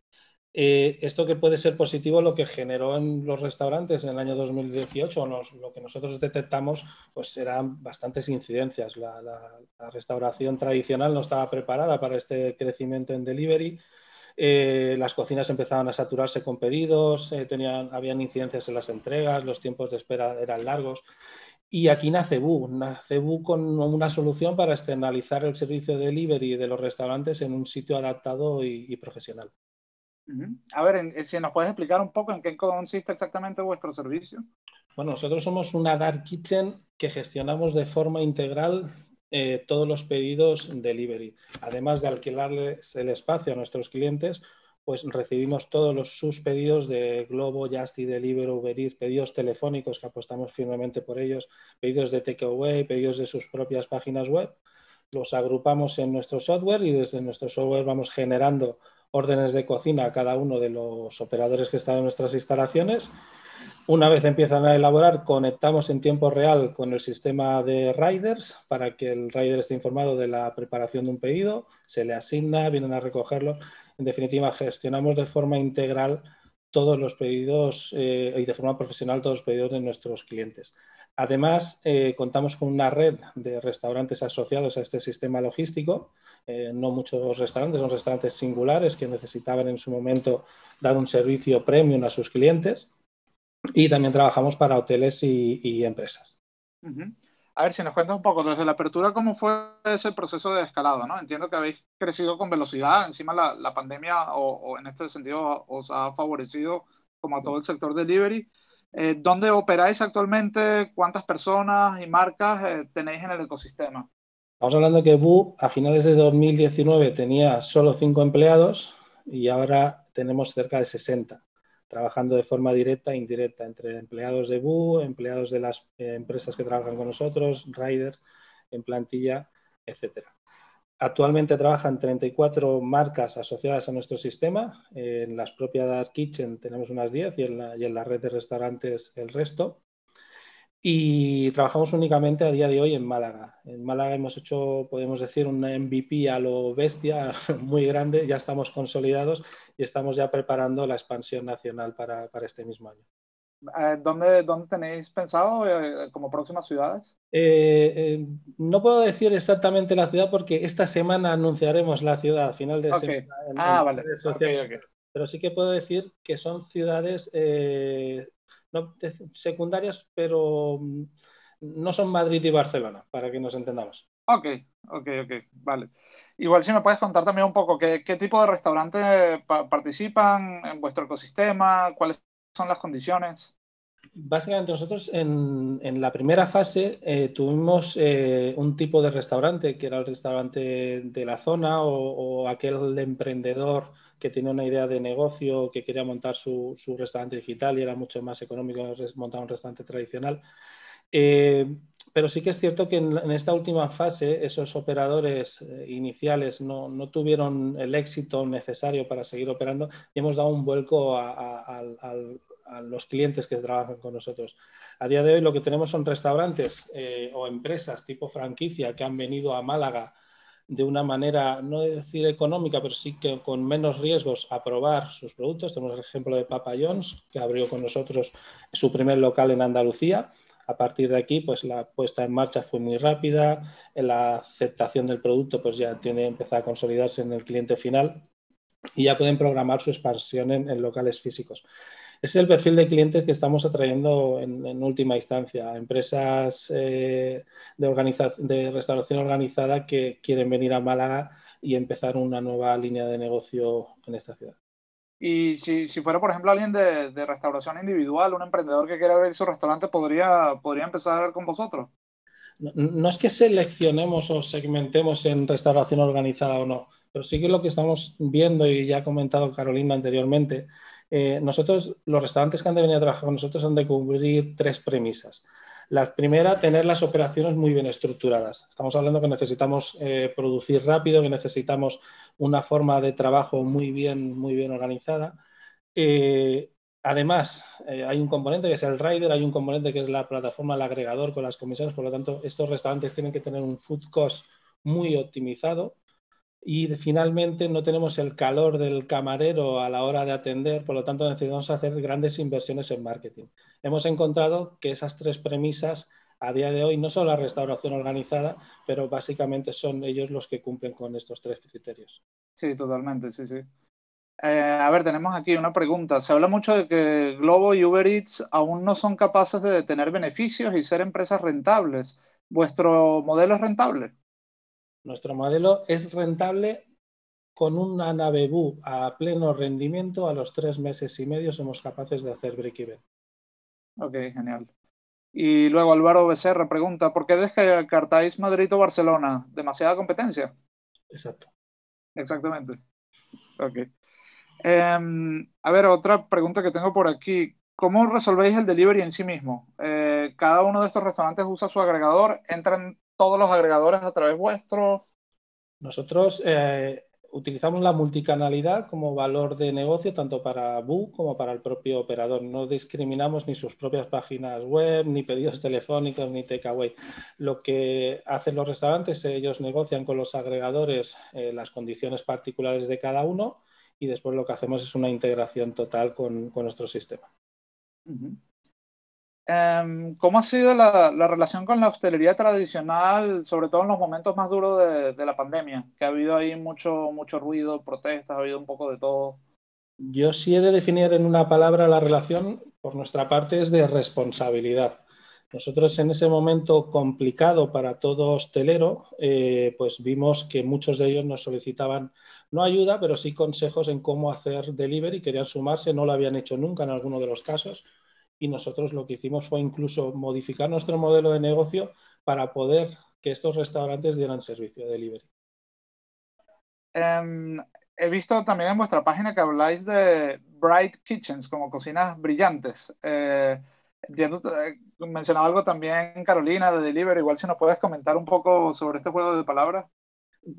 Eh, esto que puede ser positivo, lo que generó en los restaurantes en el año 2018, lo que nosotros detectamos, pues eran bastantes incidencias. La, restauración tradicional no estaba preparada para este crecimiento en delivery. Eh, las cocinas empezaban a saturarse con pedidos, eh, tenían, habían incidencias en las entregas, los tiempos de espera eran largos. Y aquí nace Bu, nace Bu con una solución para externalizar el servicio de delivery de los restaurantes en un sitio adaptado y profesional. A ver, si nos puedes explicar un poco en qué consiste exactamente vuestro servicio. Bueno, nosotros somos una Dark Kitchen que gestionamos de forma integral eh, todos los pedidos delivery. Además de alquilarles el espacio a nuestros clientes, pues recibimos todos los, sus pedidos de Globo, Justy, Deliveroo, Uber Eats, pedidos telefónicos que apostamos firmemente por ellos, pedidos de takeaway, pedidos de sus propias páginas web. Los agrupamos en nuestro software y desde nuestro software vamos generando órdenes de cocina a cada uno de los operadores que están en nuestras instalaciones. Una vez empiezan a elaborar, conectamos en tiempo real con el sistema de riders para que el rider esté informado de la preparación de un pedido, se le asigna, vienen a recogerlo. En definitiva, gestionamos de forma integral todos los pedidos eh, y de forma profesional todos los pedidos de nuestros clientes. Además, eh, contamos con una red de restaurantes asociados a este sistema logístico. Eh, no muchos restaurantes, son restaurantes singulares que necesitaban en su momento dar un servicio premium a sus clientes. Y también trabajamos para hoteles y, empresas. A ver si nos cuentas un poco desde la apertura, ¿cómo fue ese proceso de escalado? ¿no? Entiendo que habéis crecido con velocidad, encima la, la pandemia o, o, en este sentido os ha favorecido como a todo el sector delivery. Eh, ¿Dónde operáis actualmente? ¿Cuántas personas y marcas eh, tenéis en el ecosistema? Estamos hablando que Bu a finales de 2019 tenía solo cinco empleados y ahora tenemos cerca de 60, trabajando de forma directa e indirecta entre empleados de Bu, empleados de las eh, empresas que trabajan con nosotros, riders en plantilla, etcétera. Actualmente trabajan 34 marcas asociadas a nuestro sistema. En las propias Dark Kitchen tenemos unas 10 y en, la, red de restaurantes el resto. Y trabajamos únicamente a día de hoy en Málaga. En Málaga hemos hecho, podemos decir, un MVP a lo bestia, muy grande. Ya estamos consolidados y estamos ya preparando la expansión nacional para este mismo año. Eh, ¿Dónde, ¿Dónde, tenéis pensado eh, como próximas ciudades? Eh, no puedo decir exactamente la ciudad porque esta semana anunciaremos la ciudad a final de semana. ah, vale. Pero sí que puedo decir que son ciudades no, secundarias, pero mm, no son Madrid y Barcelona, para que nos entendamos. Ok, ok, ok, vale. Igual si me puedes contar también un poco qué, tipo de restaurantes participan en vuestro ecosistema, cuáles son las condiciones. Básicamente nosotros en, la primera fase eh, tuvimos eh, un tipo de restaurante que era el restaurante de la zona o, aquel emprendedor que tenía una idea de negocio, que quería montar su, restaurante digital y era mucho más económico montar un restaurante tradicional. Eh, pero sí que es cierto que en, esta última fase esos operadores iniciales no, tuvieron el éxito necesario para seguir operando y hemos dado un vuelco a los clientes que trabajan con nosotros. A día de hoy lo que tenemos son restaurantes eh, o empresas tipo franquicia que han venido a Málaga de una manera, no decir económica, pero sí que con menos riesgos a probar sus productos. Tenemos el ejemplo de Papa John's, que abrió con nosotros su primer local en Andalucía. A partir de aquí, pues la puesta en marcha fue muy rápida, la aceptación del producto pues ya tiene empezado a consolidarse en el cliente final y ya pueden programar su expansión en locales físicos. Ese es el perfil de clientes que estamos atrayendo en, última instancia, empresas eh, de, de restauración organizada que quieren venir a Málaga y empezar una nueva línea de negocio en esta ciudad. Y si, fuera, por ejemplo, alguien de, restauración individual, un emprendedor que quiera abrir su restaurante, ¿podría, podría empezar con vosotros? no, es que seleccionemos o segmentemos en restauración organizada o no, pero sí que lo que estamos viendo y ya ha comentado Carolina anteriormente eh, nosotros, los restaurantes que han de venir a trabajar con nosotros han de cubrir tres premisas. La primera, tener las operaciones muy bien estructuradas. Estamos hablando que necesitamos eh, producir rápido, que necesitamos una forma de trabajo muy bien, muy bien organizada. Eh, además, hay un componente que es el rider, hay un componente que es la plataforma, el agregador con las comisiones. Por lo tanto, estos restaurantes tienen que tener un food cost muy optimizado y finalmente no tenemos el calor del camarero a la hora de atender, por lo tanto necesitamos hacer grandes inversiones en marketing. Hemos encontrado que esas tres premisas a día de hoy no son la restauración organizada, pero básicamente son ellos los que cumplen con estos tres criterios. Sí, totalmente, sí, sí. Eh, a ver, tenemos aquí una pregunta. Se habla mucho de que Globo y Uber Eats aún no son capaces de tener beneficios y ser empresas rentables. ¿Vuestro modelo es rentable? Nuestro modelo es rentable con una nave BU a pleno rendimiento. A los tres meses y medio somos capaces de hacer break-even. Ok, genial. Y luego Álvaro Becerra pregunta, ¿por qué descartáis Madrid o Barcelona? ¿Demasiada competencia? Exacto. Exactamente. Ok. Em, a ver, otra pregunta que tengo por aquí. ¿Cómo resolvéis el delivery en sí mismo? Eh, cada uno de estos restaurantes usa su agregador, entran todos los agregadores a través vuestro? Nosotros eh, utilizamos la multicanalidad como valor de negocio tanto para BU como para el propio operador. No discriminamos ni sus propias páginas web, ni pedidos telefónicos, ni takeaway. Lo que hacen los restaurantes, ellos negocian con los agregadores eh, las condiciones particulares de cada uno y después lo que hacemos es una integración total con, nuestro sistema. Em, ¿Cómo ha sido la, relación con la hostelería tradicional, sobre todo en los momentos más duros de, la pandemia? Que ha habido ahí mucho, mucho ruido, protestas, ha habido un poco de todo. Yo sí he de definir en una palabra la relación, por nuestra parte, es de responsabilidad. Nosotros en ese momento complicado para todo hostelero, eh, pues vimos que muchos de ellos nos solicitaban no ayuda, pero sí consejos en cómo hacer delivery, querían sumarse, no lo habían hecho nunca en alguno de los casos y nosotros lo que hicimos fue incluso modificar nuestro modelo de negocio para poder que estos restaurantes dieran servicio de delivery. Em, he visto también en vuestra página que habláis de bright kitchens, como cocinas brillantes. Eh, eh, mencionaba algo también Carolina de delivery, igual si nos puedes comentar un poco sobre este juego de palabras.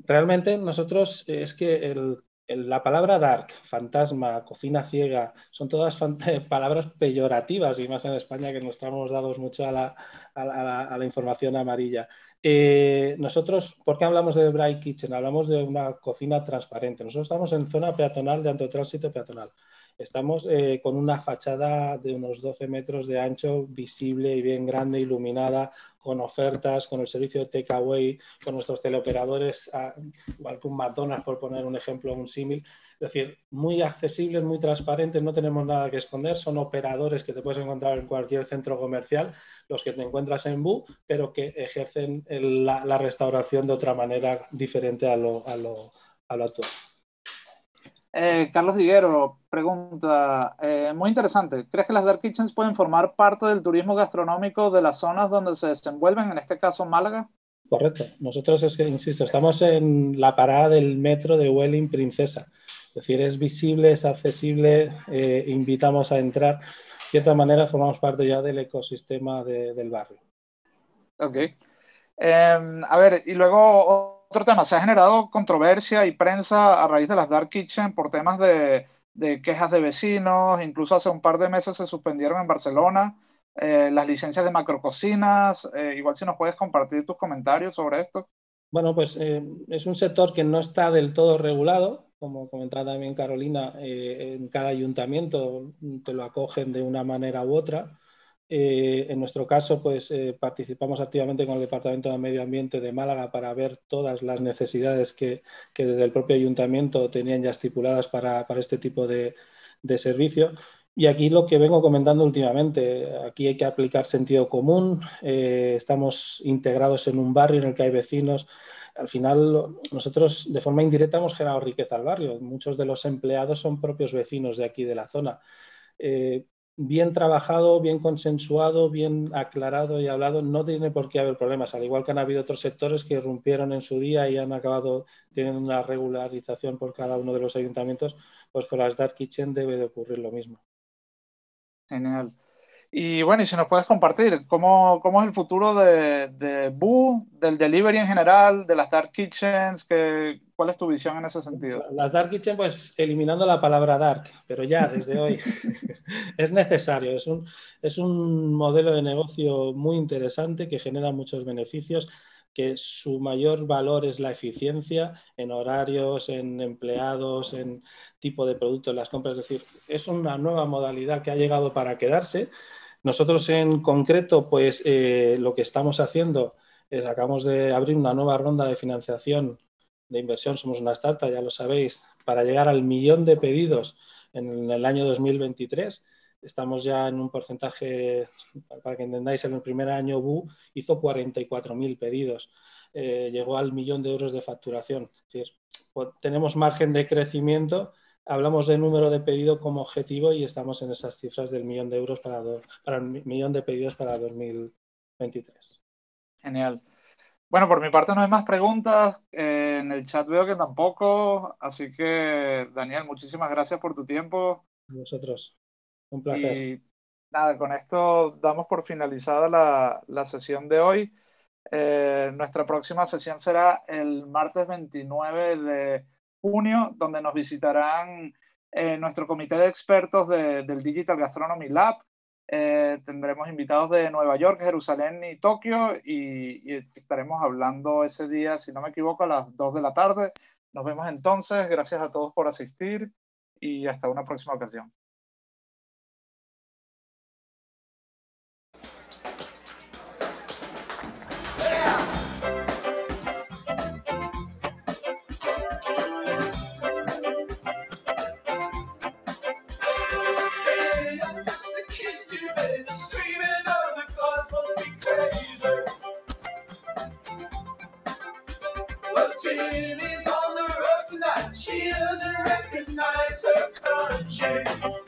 Realmente nosotros es que el la palabra dark, fantasma, cocina ciega, son todas palabras peyorativas y más en España que nos estamos dados mucho a la, información amarilla. Eh, nosotros, ¿por qué hablamos de Bright Kitchen? Hablamos de una cocina transparente. Nosotros estamos en zona peatonal de antotránsito peatonal. Estamos eh, con una fachada de unos 12 metros de ancho, visible y bien grande, iluminada, con ofertas, con el servicio de takeaway, con nuestros teleoperadores, igual que un McDonald's, por poner un ejemplo, un símil. Es decir, muy accesibles, muy transparentes, no tenemos nada que esconder, son operadores que te puedes encontrar en cualquier centro comercial, los que te encuentras en BU, pero que ejercen la, restauración de otra manera diferente a lo, a lo, a lo actual. Eh, Carlos Diguero pregunta, eh, muy interesante, ¿crees que las Dark Kitchens pueden formar parte del turismo gastronómico de las zonas donde se desenvuelven, en este caso Málaga? Correcto, nosotros es que, insisto, estamos en la parada del metro de Welling Princesa, es decir, es visible, es accesible, eh, invitamos a entrar, de cierta manera formamos parte ya del ecosistema del barrio. Ok. Em, a ver, y luego otro tema, se ha generado controversia y prensa a raíz de las Dark Kitchen por temas de, quejas de vecinos, incluso hace un par de meses se suspendieron en Barcelona eh, las licencias de macrococinas, eh, igual si nos puedes compartir tus comentarios sobre esto. Bueno, pues eh, es un sector que no está del todo regulado, como comentaba también Carolina, en cada ayuntamiento te lo acogen de una manera u otra. Eh, en nuestro caso, pues eh, participamos activamente con el Departamento de Medio Ambiente de Málaga para ver todas las necesidades que, desde el propio ayuntamiento tenían ya estipuladas para, este tipo de, servicio. Y aquí lo que vengo comentando últimamente, aquí hay que aplicar sentido común, eh, estamos integrados en un barrio en el que hay vecinos. Al final, nosotros de forma indirecta hemos generado riqueza al barrio. Muchos de los empleados son propios vecinos de aquí de la zona bien trabajado, bien consensuado, bien aclarado y hablado, no tiene por qué haber problemas, al igual que han habido otros sectores que irrumpieron en su día y han acabado teniendo una regularización por cada uno de los ayuntamientos, pues con las Dark Kitchen debe de ocurrir lo mismo. Genial. Y bueno, y si nos puedes compartir, ¿cómo, cómo es el futuro de, de Boo, del delivery en general, de las Dark Kitchens? Que, ¿Cuál es tu visión en ese sentido? Las Dark Kitchen, pues eliminando la palabra dark, pero ya desde hoy es necesario. Es un, es un modelo de negocio muy interesante que genera muchos beneficios que su mayor valor es la eficiencia en horarios, en empleados, en tipo de producto en las compras. Es decir, es una nueva modalidad que ha llegado para quedarse nosotros en concreto, pues eh, lo que estamos haciendo es acabamos de abrir una nueva ronda de financiación de inversión, somos una startup, ya lo sabéis, para llegar al millón de pedidos en el año 2023. Estamos ya en un porcentaje, para que entendáis, en el primer año BU hizo 44.000 pedidos, eh, llegó al millón de euros de facturación. Pues, tenemos margen de crecimiento hablamos de número de pedido como objetivo y estamos en esas cifras del millón de euros para, para el millón de pedidos para 2023. Genial. Bueno, por mi parte no hay más preguntas. Eh, en el chat veo que tampoco. Así que, Daniel, muchísimas gracias por tu tiempo. A vosotros. Un placer. Y nada, con esto damos por finalizada la, la sesión de hoy. Eh, nuestra próxima sesión será el martes 29 de junio, donde nos visitarán eh, nuestro comité de expertos del Digital Gastronomy Lab. Eh, tendremos invitados de Nueva York, Jerusalén y Tokio y, y, estaremos hablando ese día, si no me equivoco, a las 2 de la tarde. Nos vemos entonces. Gracias a todos por asistir y hasta una próxima ocasión. Thank you.